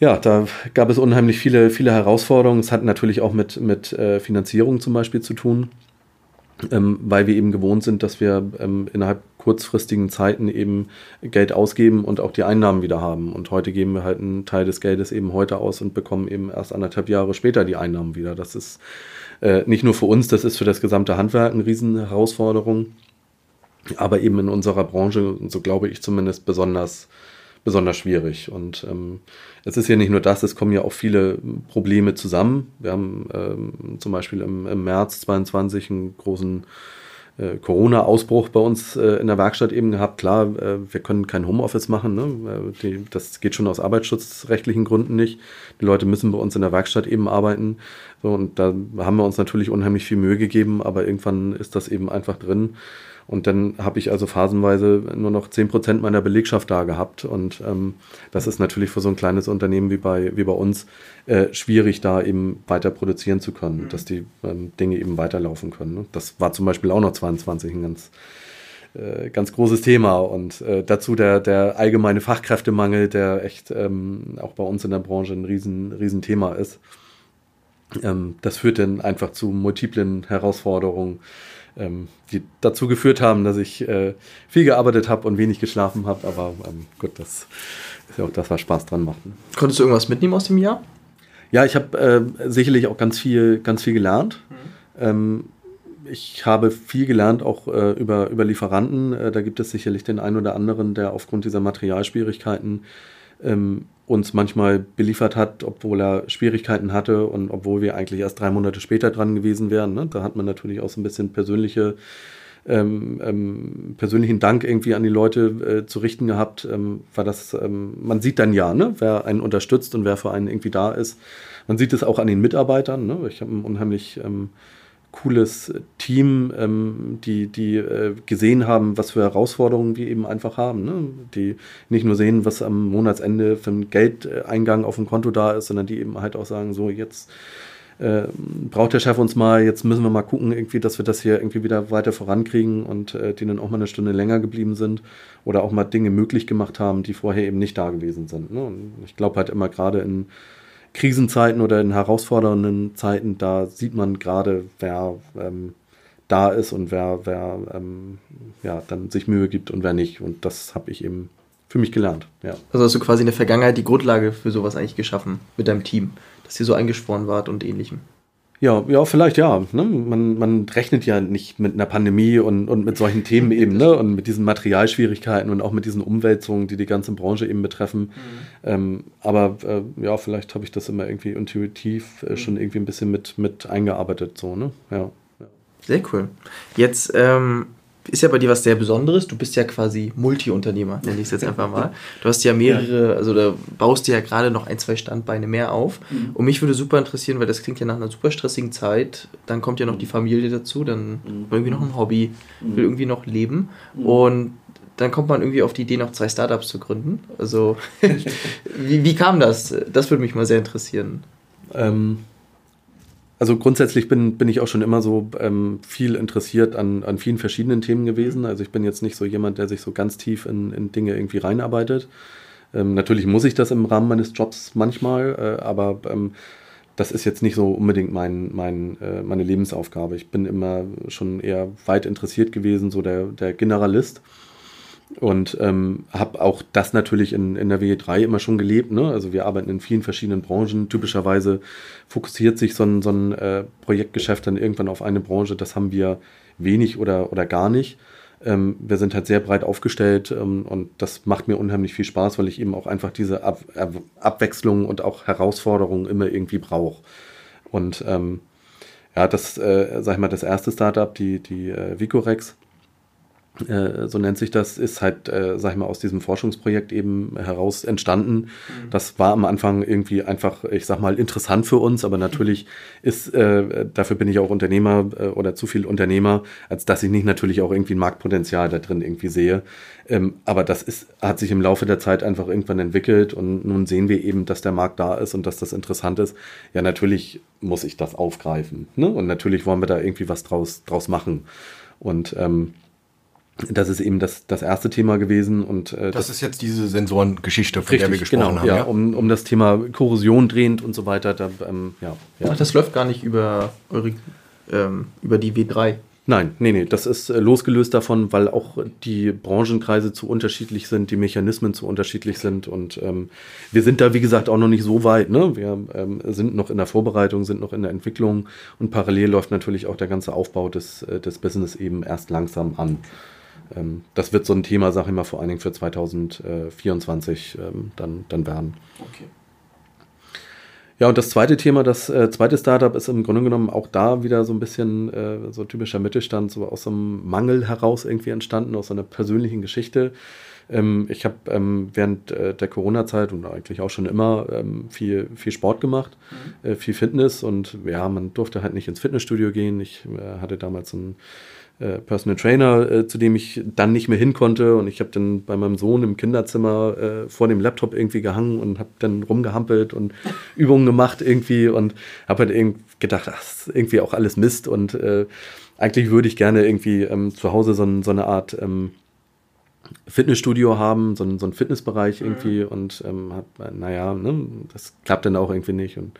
ja, da gab es unheimlich viele, viele Herausforderungen. Es hat natürlich auch mit, mit äh, Finanzierung zum Beispiel zu tun, ähm, weil wir eben gewohnt sind, dass wir ähm, innerhalb kurzfristigen Zeiten eben Geld ausgeben und auch die Einnahmen wieder haben. Und heute geben wir halt einen Teil des Geldes eben heute aus und bekommen eben erst anderthalb Jahre später die Einnahmen wieder. Das ist äh, nicht nur für uns, das ist für das gesamte Handwerk eine Riesenherausforderung, aber eben in unserer Branche, so glaube ich zumindest, besonders besonders schwierig. Und ähm, es ist ja nicht nur das, es kommen ja auch viele Probleme zusammen. Wir haben ähm, zum Beispiel im, im März 22 einen großen äh, Corona-Ausbruch bei uns äh, in der Werkstatt eben gehabt. Klar, äh, wir können kein Homeoffice machen. Ne? Äh, die, das geht schon aus arbeitsschutzrechtlichen Gründen nicht. Die Leute müssen bei uns in der Werkstatt eben arbeiten. So, und da haben wir uns natürlich unheimlich viel Mühe gegeben, aber irgendwann ist das eben einfach drin. Und dann habe ich also phasenweise nur noch 10% meiner Belegschaft da gehabt. Und ähm, das ist natürlich für so ein kleines Unternehmen wie bei, wie bei uns äh, schwierig, da eben weiter produzieren zu können, mhm. dass die ähm, Dinge eben weiterlaufen können. Ne? Das war zum Beispiel auch noch 22 ein ganz, äh, ganz großes Thema. Und äh, dazu der, der allgemeine Fachkräftemangel, der echt ähm, auch bei uns in der Branche ein riesen, riesen Thema ist. Ähm, das führt dann einfach zu multiplen Herausforderungen ähm, die dazu geführt haben, dass ich äh, viel gearbeitet habe und wenig geschlafen habe. Aber ähm, gut, das ist ja auch das, was Spaß dran macht. Konntest du irgendwas mitnehmen aus dem Jahr? Ja, ich habe äh, sicherlich auch ganz viel, ganz viel gelernt. Mhm. Ähm, ich habe viel gelernt auch äh, über, über Lieferanten. Äh, da gibt es sicherlich den einen oder anderen, der aufgrund dieser Materialschwierigkeiten ähm, uns manchmal beliefert hat, obwohl er Schwierigkeiten hatte und obwohl wir eigentlich erst drei Monate später dran gewesen wären. Ne? Da hat man natürlich auch so ein bisschen persönliche, ähm, ähm, persönlichen Dank irgendwie an die Leute äh, zu richten gehabt, ähm, weil das, ähm, man sieht dann ja, ne? wer einen unterstützt und wer für einen irgendwie da ist. Man sieht es auch an den Mitarbeitern. Ne? Ich habe einen unheimlich ähm, cooles Team, ähm, die, die äh, gesehen haben, was für Herausforderungen wir eben einfach haben. Ne? Die nicht nur sehen, was am Monatsende für ein Geldeingang auf dem Konto da ist, sondern die eben halt auch sagen, so jetzt äh, braucht der Chef uns mal, jetzt müssen wir mal gucken, irgendwie, dass wir das hier irgendwie wieder weiter vorankriegen und äh, die dann auch mal eine Stunde länger geblieben sind oder auch mal Dinge möglich gemacht haben, die vorher eben nicht da gewesen sind. Ne? Und ich glaube halt immer gerade in Krisenzeiten oder in herausfordernden Zeiten, da sieht man gerade, wer ähm, da ist und wer, wer ähm, ja, dann sich Mühe gibt und wer nicht. Und das habe ich eben für mich gelernt. Ja. Also hast du quasi in der Vergangenheit die Grundlage für sowas eigentlich geschaffen mit deinem Team, dass ihr so eingeschworen wart und ähnlichem. Ja, ja, vielleicht ja. Ne? Man, man rechnet ja nicht mit einer Pandemie und, und mit solchen Themen eben, ne? Und mit diesen Materialschwierigkeiten und auch mit diesen Umwälzungen, die die ganze Branche eben betreffen. Mhm. Ähm, aber äh, ja, vielleicht habe ich das immer irgendwie intuitiv äh, schon irgendwie ein bisschen mit, mit eingearbeitet, so, ne? Ja. ja. Sehr cool. Jetzt ähm, ist ja bei dir was sehr Besonderes. Du bist ja quasi Multi-Unternehmer, nenne ich es jetzt einfach mal. Du hast ja mehrere, also da baust du ja gerade noch ein, zwei Standbeine mehr auf. Mhm. Und mich würde super interessieren, weil das klingt ja nach einer super stressigen Zeit. Dann kommt ja noch die Familie dazu, dann mhm. irgendwie noch ein Hobby, mhm. will irgendwie noch leben. Mhm. Und dann kommt man irgendwie auf die Idee, noch zwei Startups zu gründen. Also, [laughs] wie, wie kam das? Das würde mich mal sehr interessieren. Ähm, also grundsätzlich bin, bin ich auch schon immer so ähm, viel interessiert an, an vielen verschiedenen Themen gewesen. Also ich bin jetzt nicht so jemand, der sich so ganz tief in, in Dinge irgendwie reinarbeitet. Ähm, natürlich muss ich das im Rahmen meines Jobs manchmal, äh, aber ähm, das ist jetzt nicht so unbedingt mein, mein, äh, meine Lebensaufgabe. Ich bin immer schon eher weit interessiert gewesen, so der, der Generalist. Und ähm, habe auch das natürlich in, in der WE3 immer schon gelebt. Ne? Also wir arbeiten in vielen verschiedenen Branchen. Typischerweise fokussiert sich so ein, so ein äh, Projektgeschäft dann irgendwann auf eine Branche. Das haben wir wenig oder, oder gar nicht. Ähm, wir sind halt sehr breit aufgestellt ähm, und das macht mir unheimlich viel Spaß, weil ich eben auch einfach diese Ab Ab Abwechslung und auch Herausforderungen immer irgendwie brauche. Und ähm, ja, das, äh, sag ich mal, das erste Startup, die, die äh, Vicorex, so nennt sich das, ist halt, äh, sag ich mal, aus diesem Forschungsprojekt eben heraus entstanden. Mhm. Das war am Anfang irgendwie einfach, ich sag mal, interessant für uns, aber natürlich ist, äh, dafür bin ich auch Unternehmer äh, oder zu viel Unternehmer, als dass ich nicht natürlich auch irgendwie ein Marktpotenzial da drin irgendwie sehe. Ähm, aber das ist, hat sich im Laufe der Zeit einfach irgendwann entwickelt und nun sehen wir eben, dass der Markt da ist und dass das interessant ist. Ja, natürlich muss ich das aufgreifen. Ne? Und natürlich wollen wir da irgendwie was draus, draus machen. Und ähm, das ist eben das, das erste Thema gewesen. Und, äh, das, das, ist jetzt diese Sensorengeschichte, von richtig, der wir gesprochen genau, haben. Ja, ja, Um, um das Thema Korrosion drehend und so weiter. Da, ähm, ja, ja. Ach, das läuft gar nicht über, eure, ähm, über die W3. Nein, nee, nee, das ist äh, losgelöst davon, weil auch die Branchenkreise zu unterschiedlich sind, die Mechanismen zu unterschiedlich sind und ähm, wir sind da, wie gesagt, auch noch nicht so weit. Ne? Wir ähm, sind noch in der Vorbereitung, sind noch in der Entwicklung und parallel läuft natürlich auch der ganze Aufbau des, äh, des Business eben erst langsam an das wird so ein Thema, sage ich mal, vor allen Dingen für 2024 ähm, dann, dann werden. Okay. Ja, und das zweite Thema, das äh, zweite Startup ist im Grunde genommen auch da wieder so ein bisschen äh, so typischer Mittelstand, so aus einem Mangel heraus irgendwie entstanden, aus einer persönlichen Geschichte. Ähm, ich habe ähm, während äh, der Corona-Zeit und eigentlich auch schon immer ähm, viel, viel Sport gemacht, mhm. Äh, viel Fitness und ja, man durfte halt nicht ins Fitnessstudio gehen. Ich äh, hatte damals ein äh, Personal Trainer, äh, zu dem ich dann nicht mehr hin konnte. Und ich habe dann bei meinem Sohn im Kinderzimmer äh, vor dem Laptop irgendwie gehangen und habe dann rumgehampelt und [laughs] Übungen gemacht irgendwie und habe halt irgendwie gedacht, ach, das ist irgendwie auch alles Mist. Und äh, eigentlich würde ich gerne irgendwie ähm, zu Hause so, so eine Art ähm, Fitnessstudio haben, so, so einen Fitnessbereich irgendwie. Mhm. Und ähm, hab, naja, ne, das klappt dann auch irgendwie nicht. Und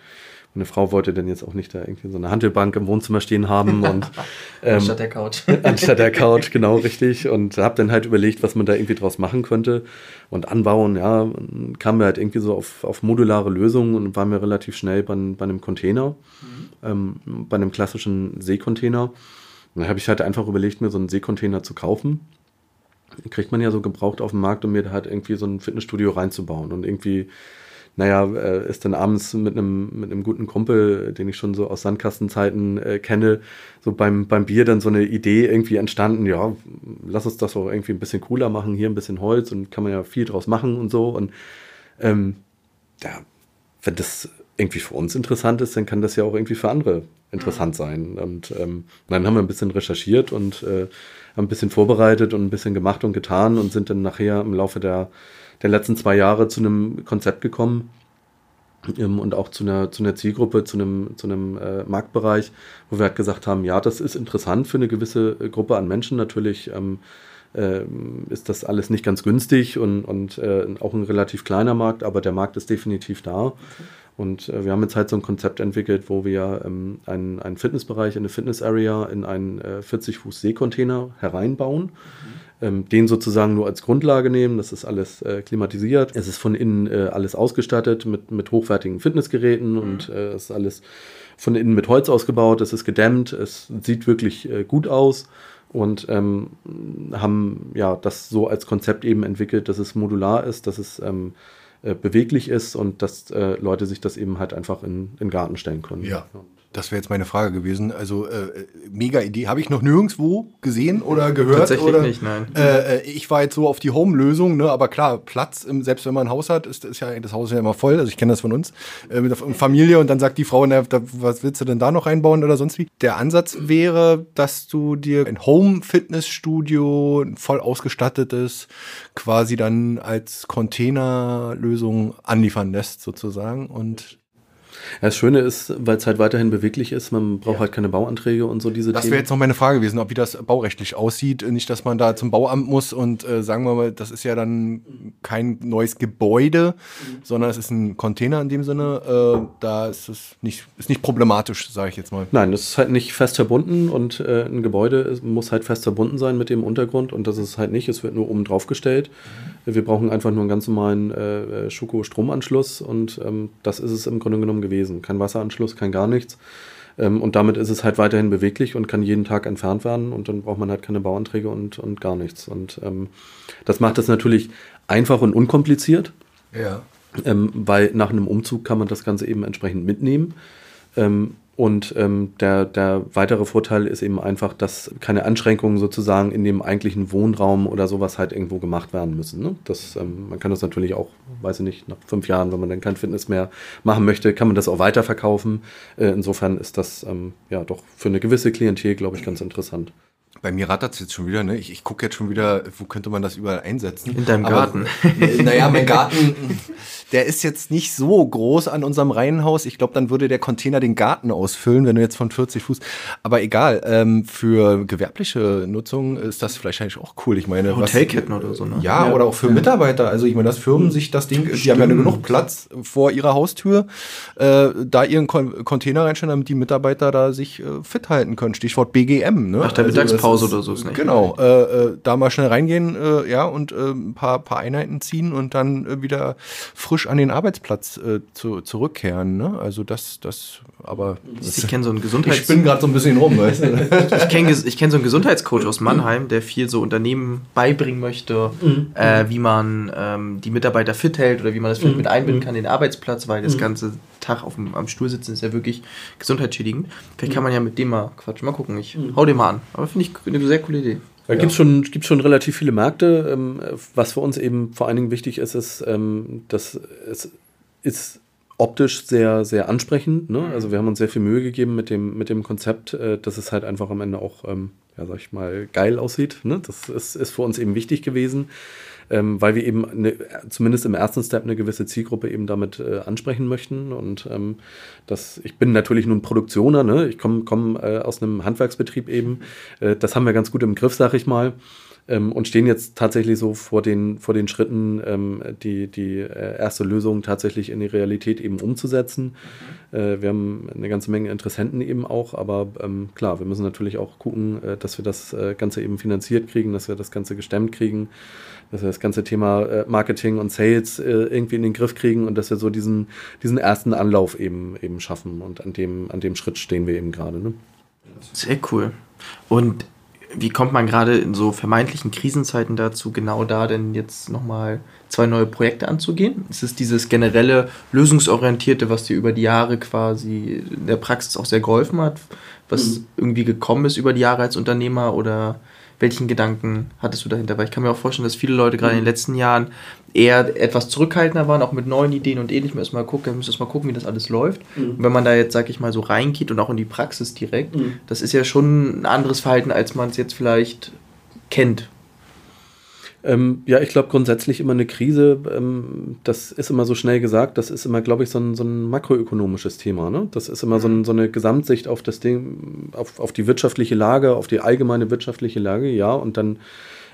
meine Frau wollte dann jetzt auch nicht da irgendwie so eine Handelbank im Wohnzimmer stehen haben und [laughs] ähm, anstatt der Couch. [laughs] anstatt der Couch, genau richtig. Und habe dann halt überlegt, was man da irgendwie draus machen könnte. Und anbauen, ja, kamen wir halt irgendwie so auf, auf modulare Lösungen und waren wir relativ schnell bei, bei einem Container, mhm. ähm, bei einem klassischen Seekontainer. Und dann habe ich halt einfach überlegt, mir so einen Seekontainer zu kaufen. Kriegt man ja so gebraucht auf dem Markt, um mir da halt irgendwie so ein Fitnessstudio reinzubauen und irgendwie naja, äh, ist dann abends mit einem, mit einem guten Kumpel, den ich schon so aus Sandkastenzeiten äh, kenne, so beim, beim Bier dann so eine Idee irgendwie entstanden, ja, lass uns das auch irgendwie ein bisschen cooler machen, hier ein bisschen Holz und kann man ja viel draus machen und so. Und ähm, ja, wenn das irgendwie für uns interessant ist, dann kann das ja auch irgendwie für andere interessant mhm. sein. Und ähm, dann haben wir ein bisschen recherchiert und äh, haben ein bisschen vorbereitet und ein bisschen gemacht und getan und sind dann nachher im Laufe der der letzten zwei Jahre zu einem Konzept gekommen ähm, und auch zu einer, zu einer Zielgruppe, zu einem, zu einem äh, Marktbereich, wo wir halt gesagt haben, ja, das ist interessant für eine gewisse äh, Gruppe an Menschen. Natürlich ähm, äh, ist das alles nicht ganz günstig und, und äh, auch ein relativ kleiner Markt, aber der Markt ist definitiv da. Okay. Und äh, wir haben jetzt halt so ein Konzept entwickelt, wo wir ähm, einen, einen Fitnessbereich, eine Fitness-Area in einen äh, 40-Fuß-Seekontainer hereinbauen. Mhm ähm, den sozusagen nur als Grundlage nehmen. Das ist alles äh, klimatisiert. Es ist von innen äh, alles ausgestattet mit, mit hochwertigen Fitnessgeräten mhm. und äh, es ist alles von innen mit Holz ausgebaut. Es ist gedämmt. Es sieht wirklich äh, gut aus und ähm, haben ja das so als Konzept eben entwickelt, dass es modular ist, dass es ähm, äh, beweglich ist und dass äh, Leute sich das eben halt einfach in, in den Garten stellen können. Ja. Das wäre jetzt meine Frage gewesen. Also äh, mega Idee. Habe ich noch nirgendwo gesehen oder gehört? Tatsächlich oder, nicht, nein. Äh, äh, ich war jetzt so auf die Home-Lösung, ne? aber klar, Platz, im, selbst wenn man ein Haus hat, ist, ist ja das Haus ist ja immer voll. Also ich kenne das von uns äh, mit der Familie und dann sagt die Frau, na, da, was willst du denn da noch reinbauen oder sonst wie? Der Ansatz wäre, dass du dir ein Home-Fitnessstudio, voll ausgestattetes, quasi dann als Containerlösung anliefern lässt sozusagen und ja, das Schöne ist, weil es halt weiterhin beweglich ist, man braucht ja. halt keine Bauanträge und so diese Das wäre jetzt noch meine Frage gewesen, ob wie das baurechtlich aussieht. Nicht, dass man da zum Bauamt muss und äh, sagen wir mal, das ist ja dann kein neues Gebäude, mhm. sondern es ist ein Container in dem Sinne. Äh, da ist es nicht, ist nicht problematisch, sage ich jetzt mal. Nein, das ist halt nicht fest verbunden und äh, ein Gebäude muss halt fest verbunden sein mit dem Untergrund und das ist halt nicht, es wird nur oben drauf gestellt. Mhm. Wir brauchen einfach nur einen ganz normalen äh, äh Schuko-Stromanschluss und ähm, das ist es im Grunde genommen gewesen gewesen. Kein Wasseranschluss, kein gar nichts. Ähm, und damit ist es halt weiterhin beweglich und kann jeden Tag entfernt werden und dann braucht man halt keine Bauanträge und, und gar nichts. Und ähm, das macht es natürlich einfach und unkompliziert. Ja. Ähm, weil nach einem Umzug kann man das Ganze eben entsprechend mitnehmen. Ähm, und ähm, der, der weitere Vorteil ist eben einfach, dass keine Anschränkungen sozusagen in dem eigentlichen Wohnraum oder sowas halt irgendwo gemacht werden müssen. Ne? Das, ähm, man kann das natürlich auch, weiß ich nicht, nach fünf Jahren, wenn man dann kein Fitness mehr machen möchte, kann man das auch weiterverkaufen. Äh, insofern ist das ähm, ja doch für eine gewisse Klientel, glaube ich, ganz interessant. Bei mir rattert es jetzt schon wieder, ne? Ich, ich gucke jetzt schon wieder, wo könnte man das überall einsetzen? In deinem Garten. [laughs] naja, mein Garten, der ist jetzt nicht so groß an unserem Reihenhaus. Ich glaube, dann würde der Container den Garten ausfüllen, wenn du jetzt von 40 Fuß. Aber egal, ähm, für gewerbliche Nutzung ist das vielleicht eigentlich auch cool. Ich meine, Hotelketten oder so, ne? Ja, ja, oder auch für ja. Mitarbeiter. Also ich meine, dass Firmen sich das Ding, Stimmt. die haben ja genug Platz vor ihrer Haustür, äh, da ihren Container reinstellen, damit die Mitarbeiter da sich äh, fit halten können. Stichwort BGM, ne? Ach, der also, Mittagspause Pause oder so ist nicht. Genau, äh, äh, da mal schnell reingehen, äh, ja, und äh, ein paar, paar Einheiten ziehen und dann äh, wieder frisch an den Arbeitsplatz äh, zu, zurückkehren. Ne? Also das, das, aber. ich kenne so einen Gesundheits... Ich bin gerade so ein bisschen rum, weißt du? [laughs] ich kenne ich kenn so einen Gesundheitscoach aus Mannheim, der viel so Unternehmen beibringen möchte, mhm. äh, wie man ähm, die Mitarbeiter fit hält oder wie man das fit mhm. mit einbinden kann in den Arbeitsplatz, weil das mhm. ganze Tag auf dem, am Stuhl sitzen ist ja wirklich gesundheitsschädigend. Vielleicht kann man ja mit dem mal quatschen. Mal gucken. Ich mhm. hau den mal an. Aber finde ich eine sehr coole Idee. Da ja. gibt es schon, gibt's schon relativ viele Märkte. Ähm, was für uns eben vor allen Dingen wichtig ist, ist, ähm, dass es ist optisch sehr, sehr ansprechend. Ne? Also wir haben uns sehr viel Mühe gegeben mit dem, mit dem Konzept, äh, dass es halt einfach am Ende auch ähm, ja, sag ich mal, geil aussieht. Ne? Das ist, ist für uns eben wichtig gewesen ähm, weil wir eben eine, zumindest im ersten Step eine gewisse Zielgruppe eben damit äh, ansprechen möchten. Und ähm, das, ich bin natürlich nun Produktioner, ne? ich komme komm, äh, aus einem Handwerksbetrieb eben. Äh, das haben wir ganz gut im Griff, sag ich mal ähm, und stehen jetzt tatsächlich so vor den, vor den Schritten, ähm, die, die äh, erste Lösung tatsächlich in die Realität eben umzusetzen. Mhm. Äh, wir haben eine ganze Menge Interessenten eben auch, aber ähm, klar, wir müssen natürlich auch gucken, äh, dass wir das äh, Ganze eben finanziert kriegen, dass wir das Ganze gestemmt kriegen, dass wir das ganze Thema äh, Marketing und Sales äh, irgendwie in den Griff kriegen und dass wir so diesen, diesen ersten Anlauf eben, eben schaffen. Und an dem, an dem Schritt stehen wir eben gerade. Ne? Sehr cool. Und wie kommt man gerade in so vermeintlichen Krisenzeiten dazu, genau da denn jetzt nochmal zwei neue Projekte anzugehen? Es ist dieses generelle lösungsorientierte, was dir über die Jahre quasi in der Praxis auch sehr geholfen hat, was mhm. irgendwie gekommen ist über die Jahre als Unternehmer oder welchen Gedanken hattest du dahinter? Weil ich kann mir auch vorstellen, dass viele Leute gerade mhm. in den mhm. letzten Jahren eher etwas zurückhaltender waren, auch mit neuen Ideen und ähnlichem. Erstmal gucken, müssen erstmal gucken, wie das alles läuft. Mhm. Und wenn man da jetzt, sag ich mal, so reingeht und auch in die Praxis direkt, mhm. das ist ja schon ein anderes Verhalten, als man es jetzt vielleicht kennt. Ähm, ja, ich glaube grundsätzlich immer eine Krise, ähm, das ist immer so schnell gesagt, das ist immer, glaube ich, so ein, so ein makroökonomisches Thema. Ne? Das ist immer so, ein, so, eine Gesamtsicht auf das Ding, auf, auf die wirtschaftliche Lage, auf die allgemeine wirtschaftliche Lage, ja, und dann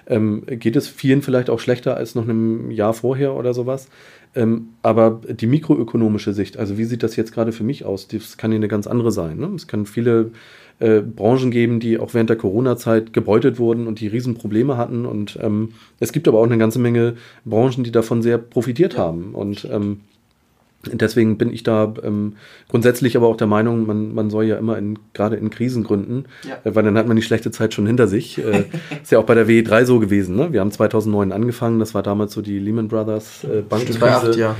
ähm, geht es vielen vielleicht auch schlechter als noch einem Jahr vorher oder sowas. Ähm, aber die mikroökonomische Sicht, also wie sieht das jetzt gerade für mich aus, das kann ja eine ganz andere sein. Ne? Es kann viele äh, Branchen geben, die auch während der Corona-Zeit gebeutet wurden und die Riesenprobleme hatten. Und ähm, es gibt aber auch eine ganze Menge Branchen, die davon sehr profitiert haben. Und ähm, Deswegen bin ich da ähm, grundsätzlich aber auch der Meinung, man, man soll ja immer in, gerade in Krisen gründen, ja. äh, weil dann hat man die schlechte Zeit schon hinter sich. Äh, [laughs] ist ja auch bei der WE3 so gewesen. Ne? Wir haben 2009 angefangen, das war damals so die Lehman Brothers äh, Bankenkrise. Ja.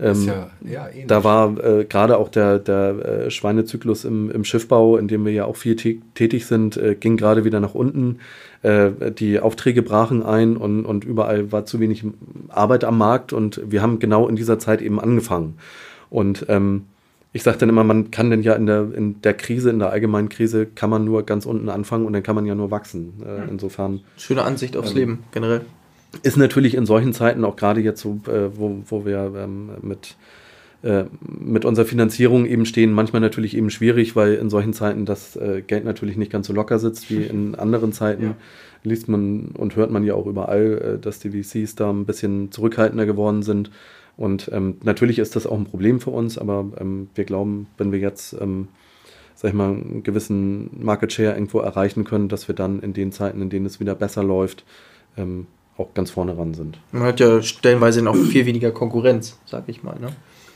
Ähm, ja, ja da war äh, gerade auch der, der äh, Schweinezyklus im, im Schiffbau, in dem wir ja auch viel tätig sind, äh, ging gerade wieder nach unten. Äh, die Aufträge brachen ein und, und überall war zu wenig Arbeit am Markt und wir haben genau in dieser Zeit eben angefangen. Und ähm, ich sage dann immer, man kann denn ja in der, in der Krise, in der allgemeinen Krise, kann man nur ganz unten anfangen und dann kann man ja nur wachsen. Äh, insofern. Schöne Ansicht aufs ähm, Leben, generell. Ist natürlich in solchen Zeiten, auch gerade jetzt, so, äh, wo, wo wir ähm, mit, mit unserer Finanzierung eben stehen, manchmal natürlich eben schwierig, weil in solchen Zeiten das äh, Geld natürlich nicht ganz so locker sitzt wie in [laughs] anderen Zeiten. Ja. Liest man und hört man ja auch überall, äh, dass die VCs da ein bisschen zurückhaltender geworden sind. Und ähm, natürlich ist das auch ein Problem für uns, aber ähm, wir glauben, wenn wir jetzt, ähm, sag ich mal, einen gewissen Market Share irgendwo erreichen können, dass wir dann in den Zeiten, in denen es wieder besser läuft, ähm, auch ganz vorne ran sind. Man hat ja stellenweise noch viel weniger Konkurrenz, sag ich mal. Ne?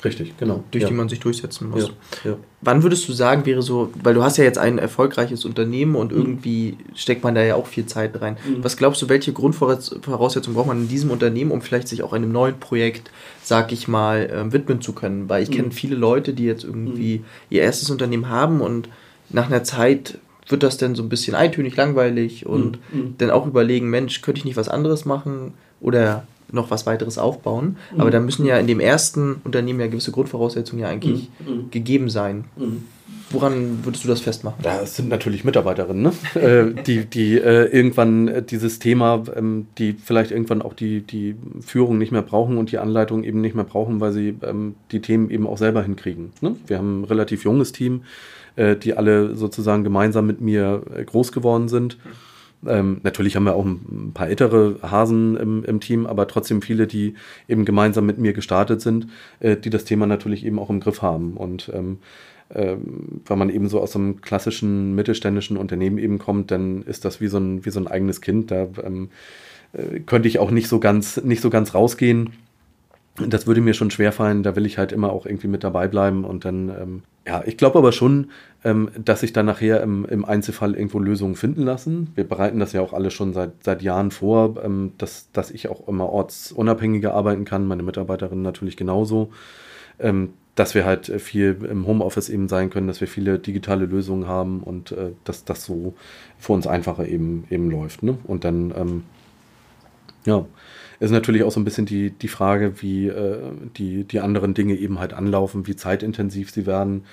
Richtig, genau. Durch ja. die man sich durchsetzen muss. Ja, ja. Wann würdest du sagen, wäre so, weil du hast ja jetzt ein erfolgreiches Unternehmen und mhm. irgendwie steckt man da ja auch viel Zeit rein. Mhm. Was glaubst du, welche Grundvoraussetzungen braucht man in diesem Unternehmen, um vielleicht sich auch einem neuen Projekt, sag ich mal, äh, widmen zu können? Weil ich mhm. kenne viele Leute, die jetzt irgendwie mhm. ihr erstes Unternehmen haben und nach einer Zeit wird das dann so ein bisschen eintönig, langweilig und mhm. mhm. dann auch überlegen, Mensch, könnte ich nicht was anderes machen? Oder noch was weiteres aufbauen. Mhm. Aber da müssen ja in dem ersten Unternehmen ja gewisse Grundvoraussetzungen ja eigentlich mhm. mhm. gegeben sein. Mhm. Woran würdest du das festmachen? Das sind natürlich Mitarbeiterinnen, ne? [laughs] äh, die, die äh, irgendwann äh, dieses Thema, ähm, die vielleicht irgendwann auch die, die Führung nicht mehr brauchen und die Anleitung eben nicht mehr brauchen, weil sie ähm, die Themen eben auch selber hinkriegen. Ne? Wir haben ein relativ junges Team, äh, die alle sozusagen gemeinsam mit mir äh, groß geworden sind. Ähm, natürlich haben wir auch ein paar ältere Hasen im, im, Team, aber trotzdem viele, die eben gemeinsam mit mir gestartet sind, äh, die das Thema natürlich eben auch im Griff haben. Und ähm, ähm, wenn man eben so aus einem klassischen mittelständischen Unternehmen eben kommt, dann ist das wie so ein, wie so ein eigenes Kind. Da ähm, äh, könnte ich auch nicht so ganz, nicht so ganz rausgehen das würde mir schon schwerfallen, da will ich halt immer auch irgendwie mit dabei bleiben und dann, ähm, ja, ich glaube aber schon, ähm, dass sich dann nachher im, im, Einzelfall irgendwo Lösungen finden lassen. Wir bereiten das ja auch alle schon seit, seit Jahren vor, ähm, dass, dass ich auch immer ortsunabhängiger arbeiten kann, meine Mitarbeiterinnen natürlich genauso, ähm, dass wir halt viel im Homeoffice eben sein können, dass wir viele digitale Lösungen haben und äh, dass das so für uns einfacher eben, eben läuft. Ne? Und dann, ähm, ja, ist natürlich auch so ein bisschen die, die Frage, wie äh, die, die anderen Dinge eben halt anlaufen, wie zeitintensiv sie werden.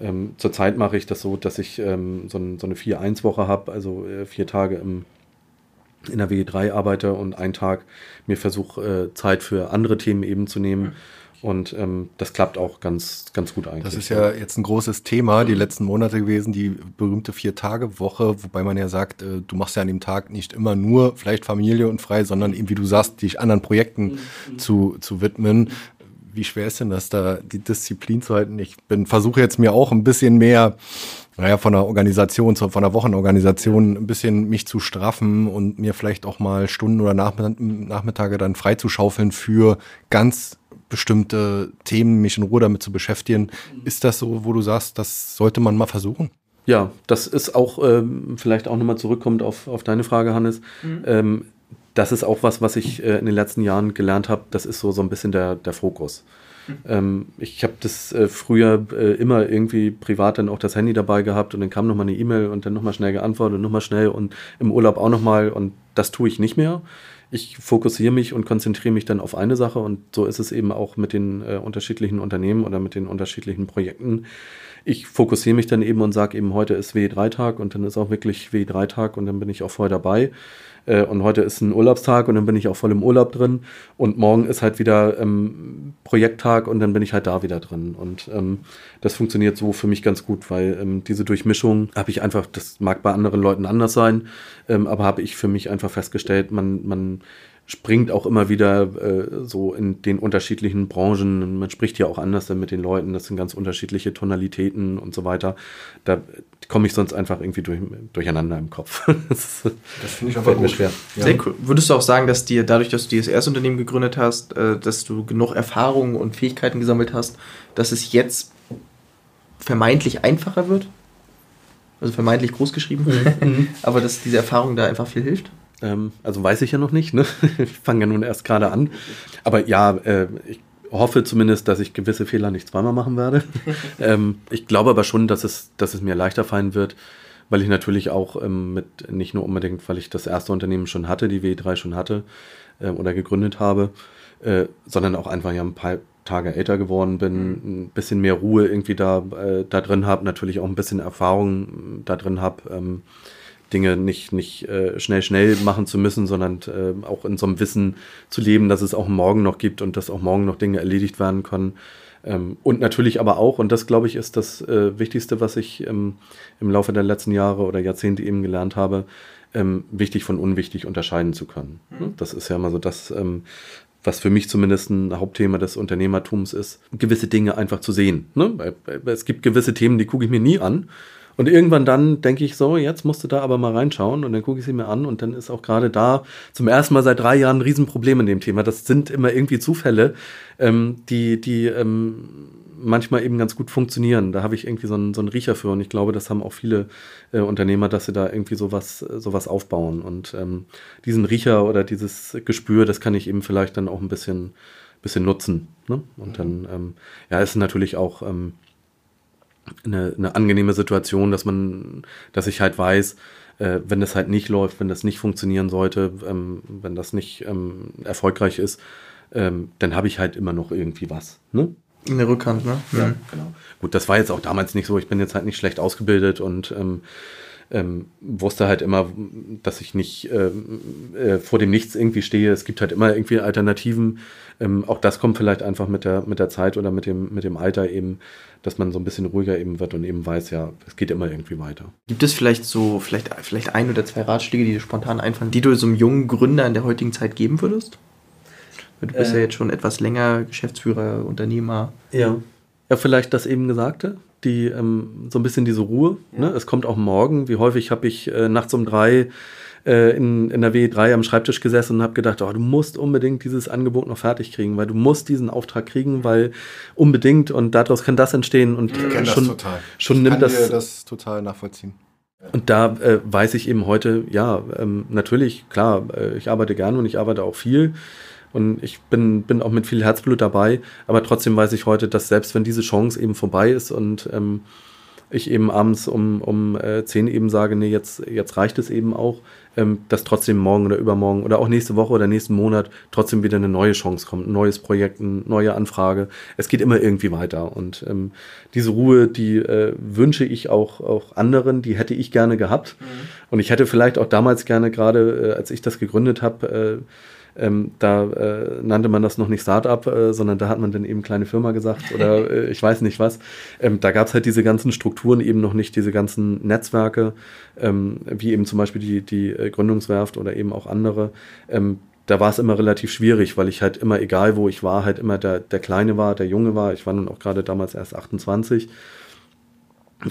Ähm, zurzeit mache ich das so, dass ich ähm, so, ein, so, eine 4-1-Woche habe, also äh, vier Tage im, in der WG3 arbeite und einen Tag mir versuche, äh, Zeit für andere Themen eben zu nehmen. Mhm. Und ähm, das klappt auch ganz, ganz gut eigentlich. Das ist ja jetzt ein großes Thema die letzten Monate gewesen, die berühmte Vier-Tage-Woche, wobei man ja sagt, äh, du machst ja an dem Tag nicht immer nur vielleicht Familie und frei, sondern eben, wie du sagst, dich anderen Projekten mhm. zu, zu widmen. Wie schwer ist denn das, da die Disziplin zu halten? Ich bin versuche jetzt mir auch ein bisschen mehr naja, von der Organisation, von der Wochenorganisation ein bisschen mich zu straffen und mir vielleicht auch mal Stunden oder Nachmittage dann freizuschaufeln für ganz bestimmte Themen, mich in Ruhe damit zu beschäftigen. Ist das so, wo du sagst, das sollte man mal versuchen? Ja, das ist auch ähm, vielleicht auch nochmal zurückkommt auf, auf deine Frage, Hannes. Mhm. Ähm, das ist auch was, was ich äh, in den letzten Jahren gelernt habe. Das ist so, so ein bisschen der, der Fokus. Mhm. Ähm, ich habe das äh, früher äh, immer irgendwie privat dann auch das Handy dabei gehabt und dann kam nochmal eine E-Mail und dann nochmal schnell geantwortet und nochmal schnell und im Urlaub auch nochmal und das tue ich nicht mehr ich fokussiere mich und konzentriere mich dann auf eine Sache und so ist es eben auch mit den äh, unterschiedlichen Unternehmen oder mit den unterschiedlichen Projekten. Ich fokussiere mich dann eben und sage eben, heute ist W3-Tag und dann ist auch wirklich W3-Tag und dann bin ich auch voll dabei. Äh, und heute ist ein Urlaubstag und dann bin ich auch voll im Urlaub drin. Und morgen ist halt wieder ähm, Projekttag und dann bin ich halt da wieder drin. Und ähm, das funktioniert so für mich ganz gut, weil ähm, diese Durchmischung habe ich einfach, das mag bei anderen Leuten anders sein, ähm, aber habe ich für mich einfach festgestellt, man, man springt auch immer wieder äh, so in den unterschiedlichen Branchen. Man spricht ja auch anders dann mit den Leuten. Das sind ganz unterschiedliche Tonalitäten und so weiter. Da komme ich sonst einfach irgendwie durch, durcheinander im Kopf. [laughs] das, das finde ich aber gut. schwer. Ja. Sehr cool. Würdest du auch sagen, dass dir dadurch, dass du dieses erste Unternehmen gegründet hast, äh, dass du genug Erfahrungen und Fähigkeiten gesammelt hast, dass es jetzt vermeintlich einfacher wird? Also vermeintlich groß geschrieben, [laughs] mhm. aber dass diese Erfahrung da einfach viel hilft? Ähm, also weiß ich ja noch nicht. Ne? [laughs] Ich fange ja nun erst gerade an. Aber ja, äh, ich hoffe zumindest, dass ich gewisse Fehler nicht zweimal machen werde. [laughs] ähm, ich glaube aber schon, dass es, dass es mir leichter fallen wird, weil ich natürlich auch ähm, mit, nicht nur unbedingt, weil ich das erste Unternehmen schon hatte, die W3 schon hatte äh, oder gegründet habe, äh, sondern auch einfach ja ein paar Tage älter geworden bin, mhm. ein bisschen mehr Ruhe irgendwie da, äh, da drin habe, natürlich auch ein bisschen Erfahrung da drin habe. Ähm, Dinge nicht, nicht äh, schnell, schnell machen zu müssen, sondern äh, auch in so einem Wissen zu leben, dass es auch morgen noch gibt und dass auch morgen noch Dinge erledigt werden können. Ähm, und natürlich aber auch, und das glaube ich ist das äh, Wichtigste, was ich ähm, im Laufe der letzten Jahre oder Jahrzehnte eben gelernt habe, ähm, wichtig von unwichtig unterscheiden zu können. Mhm. Das ist ja immer so das, ähm, was für mich zumindest ein Hauptthema des Unternehmertums ist, gewisse Dinge einfach zu sehen. Ne? Es gibt gewisse Themen, die gucke ich mir nie an und irgendwann dann denke ich so, jetzt musst du da aber mal reinschauen und dann gucke ich sie mir an und dann ist auch gerade da zum ersten Mal seit drei Jahren ein Riesenproblem in dem Thema. Das sind immer irgendwie Zufälle, ähm, die, die ähm, manchmal eben ganz gut funktionieren. Da habe ich irgendwie so einen, so einen Riecher für und ich glaube, das haben auch viele äh, Unternehmer, dass sie da irgendwie sowas, sowas aufbauen. Und ähm, diesen Riecher oder dieses Gespür, das kann ich eben vielleicht dann auch ein bisschen, bisschen nutzen. Ne? Und dann, ähm, ja, ist natürlich auch ähm, eine, eine angenehme Situation, dass man, dass ich halt weiß, äh, wenn das halt nicht läuft, wenn das nicht funktionieren sollte, ähm, wenn das nicht ähm, erfolgreich ist, ähm, dann habe ich halt immer noch irgendwie was. Ne? In der Rückhand, ne? Ja, mhm. genau. Gut, das war jetzt auch damals nicht so. Ich bin jetzt halt nicht schlecht ausgebildet und ähm, ähm, wusste halt immer, dass ich nicht ähm, äh, vor dem Nichts irgendwie stehe. Es gibt halt immer irgendwie Alternativen. Ähm, auch das kommt vielleicht einfach mit der, mit der Zeit oder mit dem, mit dem Alter eben, dass man so ein bisschen ruhiger eben wird und eben weiß, ja, es geht immer irgendwie weiter. Gibt es vielleicht so, vielleicht, vielleicht ein oder zwei Ratschläge, die dir spontan einfallen, die du so einem jungen Gründer in der heutigen Zeit geben würdest? Du bist äh, ja jetzt schon etwas länger Geschäftsführer, Unternehmer. Ja. Ja, vielleicht das eben Gesagte, die ähm, so ein bisschen diese Ruhe. Ja. Ne? Es kommt auch morgen. Wie häufig habe ich äh, nachts um drei äh, in, in der W3 am Schreibtisch gesessen und habe gedacht, oh, du musst unbedingt dieses Angebot noch fertig kriegen, weil du musst diesen Auftrag kriegen, weil unbedingt und daraus kann das entstehen und ich schon, das total. schon ich nimmt kann das. das total nachvollziehen. Und da äh, weiß ich eben heute, ja, ähm, natürlich, klar, äh, ich arbeite gerne und ich arbeite auch viel. Und ich bin, bin auch mit viel Herzblut dabei, aber trotzdem weiß ich heute, dass selbst wenn diese Chance eben vorbei ist und ähm, ich eben abends um, um äh, 10 eben sage, nee, jetzt, jetzt reicht es eben auch, ähm, dass trotzdem morgen oder übermorgen oder auch nächste Woche oder nächsten Monat trotzdem wieder eine neue Chance kommt, ein neues Projekt, eine neue Anfrage. Es geht immer irgendwie weiter. Und ähm, diese Ruhe, die äh, wünsche ich auch, auch anderen, die hätte ich gerne gehabt. Mhm. Und ich hätte vielleicht auch damals gerne, gerade äh, als ich das gegründet habe, äh, ähm, da äh, nannte man das noch nicht Startup, äh, sondern da hat man dann eben kleine Firma gesagt [laughs] oder äh, ich weiß nicht was. Ähm, da gab es halt diese ganzen Strukturen eben noch nicht, diese ganzen Netzwerke, ähm, wie eben zum Beispiel die, die äh, Gründungswerft oder eben auch andere. Ähm, da war es immer relativ schwierig, weil ich halt immer, egal wo ich war, halt immer der, der Kleine war, der Junge war. Ich war nun auch gerade damals erst 28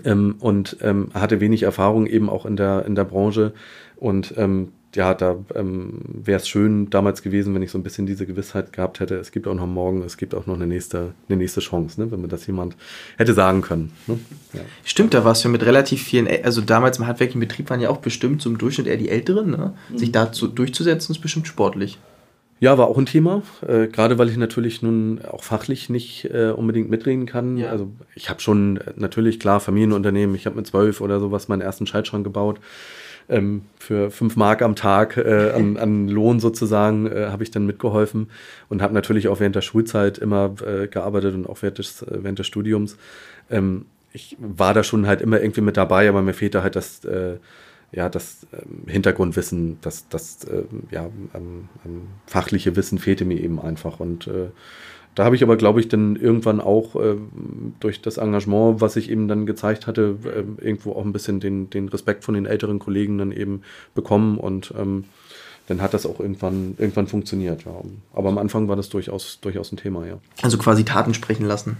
ähm, und ähm, hatte wenig Erfahrung eben auch in der, in der Branche. Und ähm, ja, da ähm, wäre es schön damals gewesen, wenn ich so ein bisschen diese Gewissheit gehabt hätte, es gibt auch noch morgen, es gibt auch noch eine nächste, eine nächste Chance, ne, wenn mir das jemand hätte sagen können. Ne? Ja. Stimmt, da warst du mit relativ vielen, also damals im handwerklichen Betrieb waren ja auch bestimmt zum Durchschnitt eher die Älteren, ne? Mhm. sich dazu durchzusetzen, ist bestimmt sportlich. Ja, war auch ein Thema, äh, gerade weil ich natürlich nun auch fachlich nicht äh, unbedingt mitreden kann. Ja. Also ich habe schon äh, natürlich klar Familienunternehmen, ich habe mit zwölf oder sowas meinen ersten Schaltschrank gebaut ähm, für fünf Mark am Tag äh, an, an, Lohn sozusagen äh, habe ich dann mitgeholfen und habe natürlich auch während der Schulzeit immer äh, gearbeitet und auch während des, äh, während des Studiums. Ähm, ich war da schon halt immer irgendwie mit dabei, aber mir fehlte halt das, äh, ja, das ähm, Hintergrundwissen, das, das äh, ja, fachliche Wissen fehlte mir eben einfach und da habe ich aber, glaube ich, dann irgendwann auch äh, durch das Engagement, was ich eben dann gezeigt hatte, äh, irgendwo auch ein bisschen den, den Respekt von den älteren Kollegen dann eben bekommen und ähm, dann hat das auch irgendwann, irgendwann funktioniert. Ja. Aber am Anfang war das durchaus, durchaus ein Thema, ja. Also quasi Taten sprechen lassen.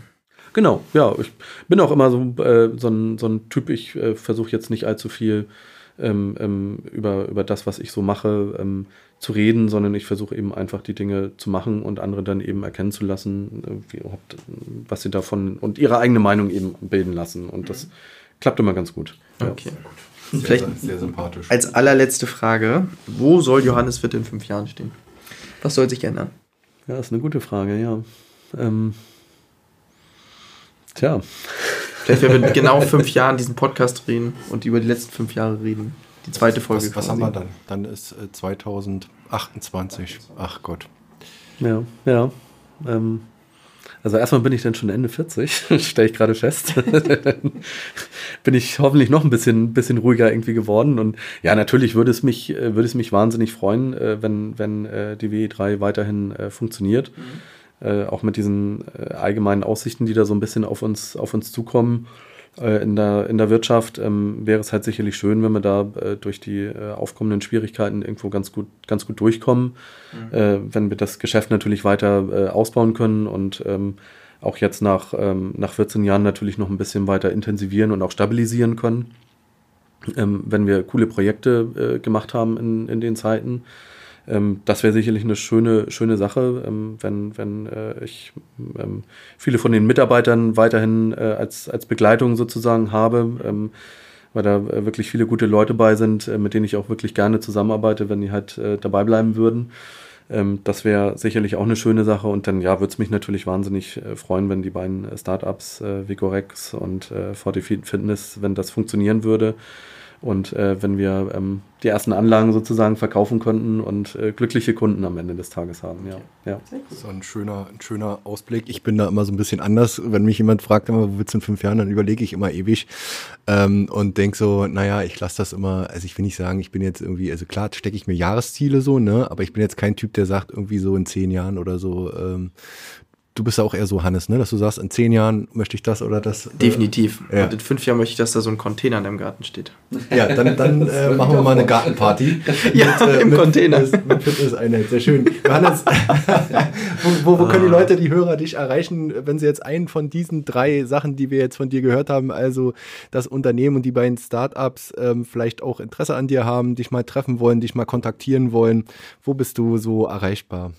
Genau, ja. Ich bin auch immer so, äh, so, ein, so ein Typ, ich äh, versuche jetzt nicht allzu viel ähm, ähm, über, über das, was ich so mache, ähm, zu reden, sondern ich versuche eben einfach die Dinge zu machen und andere dann eben erkennen zu lassen, wie, was sie davon und ihre eigene Meinung eben bilden lassen. Und das klappt immer ganz gut. Okay. Ja. Sehr, Vielleicht sehr sympathisch. Als allerletzte Frage, wo soll Johannes Witt in fünf Jahren stehen? Was soll sich ändern? Ja, ist eine gute Frage, ja. Ähm, tja. Vielleicht werden wir [laughs] genau fünf Jahren diesen Podcast drehen und über die letzten fünf Jahre reden. Die zweite Folge. Was, was haben wir dann? Dann ist äh, 2028. Ach Gott. Ja, ja. Ähm, also erstmal bin ich dann schon Ende 40, [laughs] stelle ich gerade fest. [laughs] bin ich hoffentlich noch ein bisschen, bisschen ruhiger irgendwie geworden. Und ja, natürlich würde es mich, äh, würde es mich wahnsinnig freuen, äh, wenn, wenn äh, die WE3 weiterhin funktioniert. Mhm äh, auch mit diesen äh, allgemeinen Aussichten, die da so ein bisschen auf uns, auf uns zukommen äh, in, der, in der Wirtschaft, ähm, wäre es halt sicherlich schön, wenn wir da äh, durch die äh, aufkommenden Schwierigkeiten irgendwo ganz gut, ganz gut durchkommen, mhm. wenn wir das Geschäft natürlich weiter ausbauen können und ähm, auch jetzt nach, ähm, nach 14 Jahren natürlich noch ein bisschen weiter intensivieren und auch stabilisieren können. Ähm, wenn wir coole Projekte gemacht haben in, in den Zeiten, ähm, das wäre sicherlich eine schöne, schöne Sache, ähm, wenn, wenn äh, ich ähm, viele von den Mitarbeitern weiterhin äh, als, als Begleitung sozusagen habe, ähm, weil da äh, wirklich viele gute Leute bei sind, äh, mit denen ich auch wirklich gerne zusammenarbeite, wenn die halt äh, dabei bleiben würden. Ähm, das wäre sicherlich auch eine schöne Sache und dann ja, würde es mich natürlich wahnsinnig äh, freuen, wenn die beiden Startups, äh, Vicorex und äh, Fortifit Fitness, wenn das funktionieren würde und äh, wenn wir ähm, die ersten Anlagen sozusagen verkaufen konnten und äh, glückliche Kunden am Ende des Tages haben. Ja, ja. So ein schöner, ein schöner Ausblick. Ich bin da immer so ein bisschen anders. Wenn mich jemand fragt, immer, wo willst du in fünf Jahren, dann überlege ich immer ewig ähm, und denke so, naja, ich lasse das immer, also ich will nicht sagen, ich bin jetzt irgendwie, also klar stecke ich mir Jahresziele so, ne, aber ich bin jetzt kein Typ, der sagt irgendwie so in zehn Jahren oder so, ähm, du bist ja auch eher so, Hannes, ne? dass du sagst, in zehn Jahren möchte ich das oder das. Äh, Definitiv. Äh, ja. Und in fünf Jahren möchte ich, dass da so ein Container in deinem Garten steht. Ja, dann, dann [laughs] äh, machen wir mal eine Gartenparty. ja, mit, äh, im mit Container. Fitness, mit Fitness-Einheit. Sehr schön. Johannes, [laughs] wo, wo, wo können die Leute, die Hörer dich erreichen, wenn sie jetzt einen von diesen drei Sachen, die wir jetzt von dir gehört haben, also das Unternehmen und die beiden Startups ähm, vielleicht auch Interesse an dir haben, dich mal treffen wollen, dich mal kontaktieren wollen, wo bist du so erreichbar?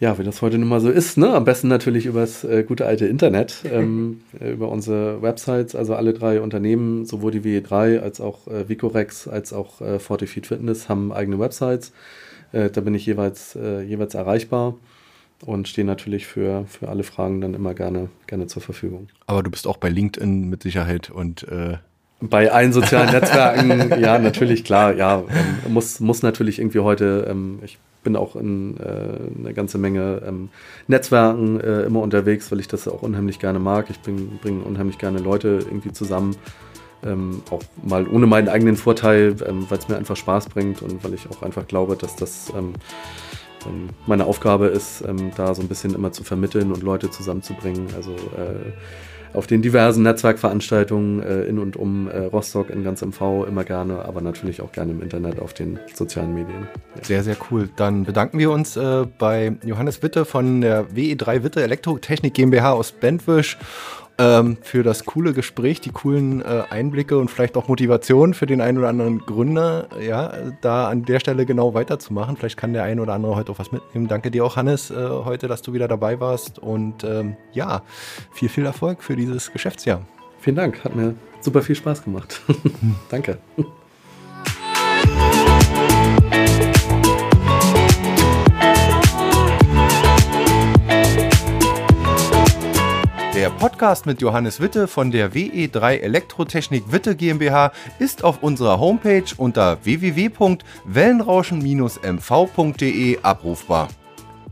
Ja, wie das heute nun mal so ist, ne? Am besten natürlich übers äh, gute alte Internet, [laughs] ähm, äh, über unsere Websites, also alle drei Unternehmen, sowohl die WE3 als auch äh, Vicorex als auch äh, Fortifeed Fitness haben eigene Websites. Äh, da bin ich jeweils, äh, jeweils erreichbar. und stehe natürlich für, für alle Fragen dann immer gerne, gerne zur Verfügung. Aber du bist auch bei LinkedIn mit Sicherheit und äh bei allen sozialen [laughs] Netzwerken, ja, natürlich, klar, ja, ähm, muss, muss natürlich irgendwie heute, ähm, ich bin auch in äh, eine ganze Menge ähm, Netzwerken äh, immer unterwegs, weil ich das auch unheimlich gerne mag. Ich bringe unheimlich gerne Leute irgendwie zusammen, ähm, auch mal ohne meinen eigenen Vorteil, ähm, weil es mir einfach Spaß bringt und weil ich auch einfach glaube, dass das ähm, ähm, meine Aufgabe ist, ähm, da so ein bisschen immer zu vermitteln und Leute zusammenzubringen. Also äh, auf den diversen Netzwerkveranstaltungen äh, in und um äh, Rostock in ganz MV immer gerne, aber natürlich auch gerne im Internet auf den sozialen Medien. Ja. Sehr, sehr cool. Dann bedanken wir uns äh, bei Johannes Witte von der WE3 Witte Elektrotechnik GmbH aus Bentwisch ähm, für das coole Gespräch, die coolen äh, Einblicke und vielleicht auch Motivationen für den einen oder anderen Gründer, ja, da an der Stelle genau weiterzumachen. Vielleicht kann der ein oder andere heute auch was mitnehmen. Danke dir auch, Hannes, äh, heute, dass du wieder dabei warst und ähm, ja, viel, viel Erfolg für dieses Geschäftsjahr. Vielen Dank, hat mir super viel Spaß gemacht. [laughs] Danke. Der Podcast mit Johannes Witte von der WE3 Elektrotechnik Witte GmbH ist auf unserer Homepage unter www.wellenrauschen-mv.de abrufbar.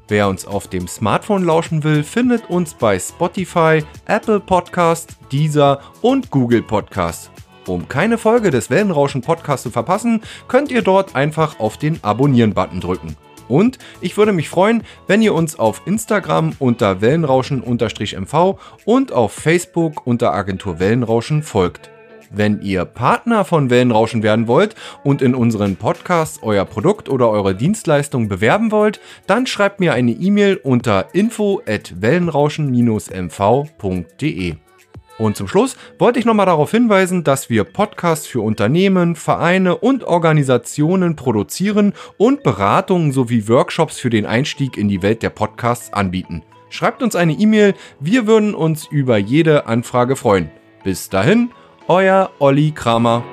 Wer uns auf dem Smartphone lauschen will, findet uns bei Spotify, Apple Podcast, Deezer und Google Podcast. Um keine Folge des Wellenrauschen Podcasts zu verpassen, könnt ihr dort einfach auf den Abonnieren-Button drücken. Und ich würde mich freuen, wenn ihr uns auf Instagram unter Wellenrauschen-MV und auf Facebook unter Agentur Wellenrauschen folgt. Wenn ihr Partner von Wellenrauschen werden wollt und in unseren Podcasts euer Produkt oder eure Dienstleistung bewerben wollt, dann schreibt mir eine E-Mail unter info at wellenrauschen-mv.de. Und zum Schluss wollte ich nochmal darauf hinweisen, dass wir Podcasts für Unternehmen, Vereine und Organisationen produzieren und Beratungen sowie Workshops für den Einstieg in die Welt der Podcasts anbieten. Schreibt uns eine E-Mail, wir würden uns über jede Anfrage freuen. Bis dahin, euer Olli Kramer.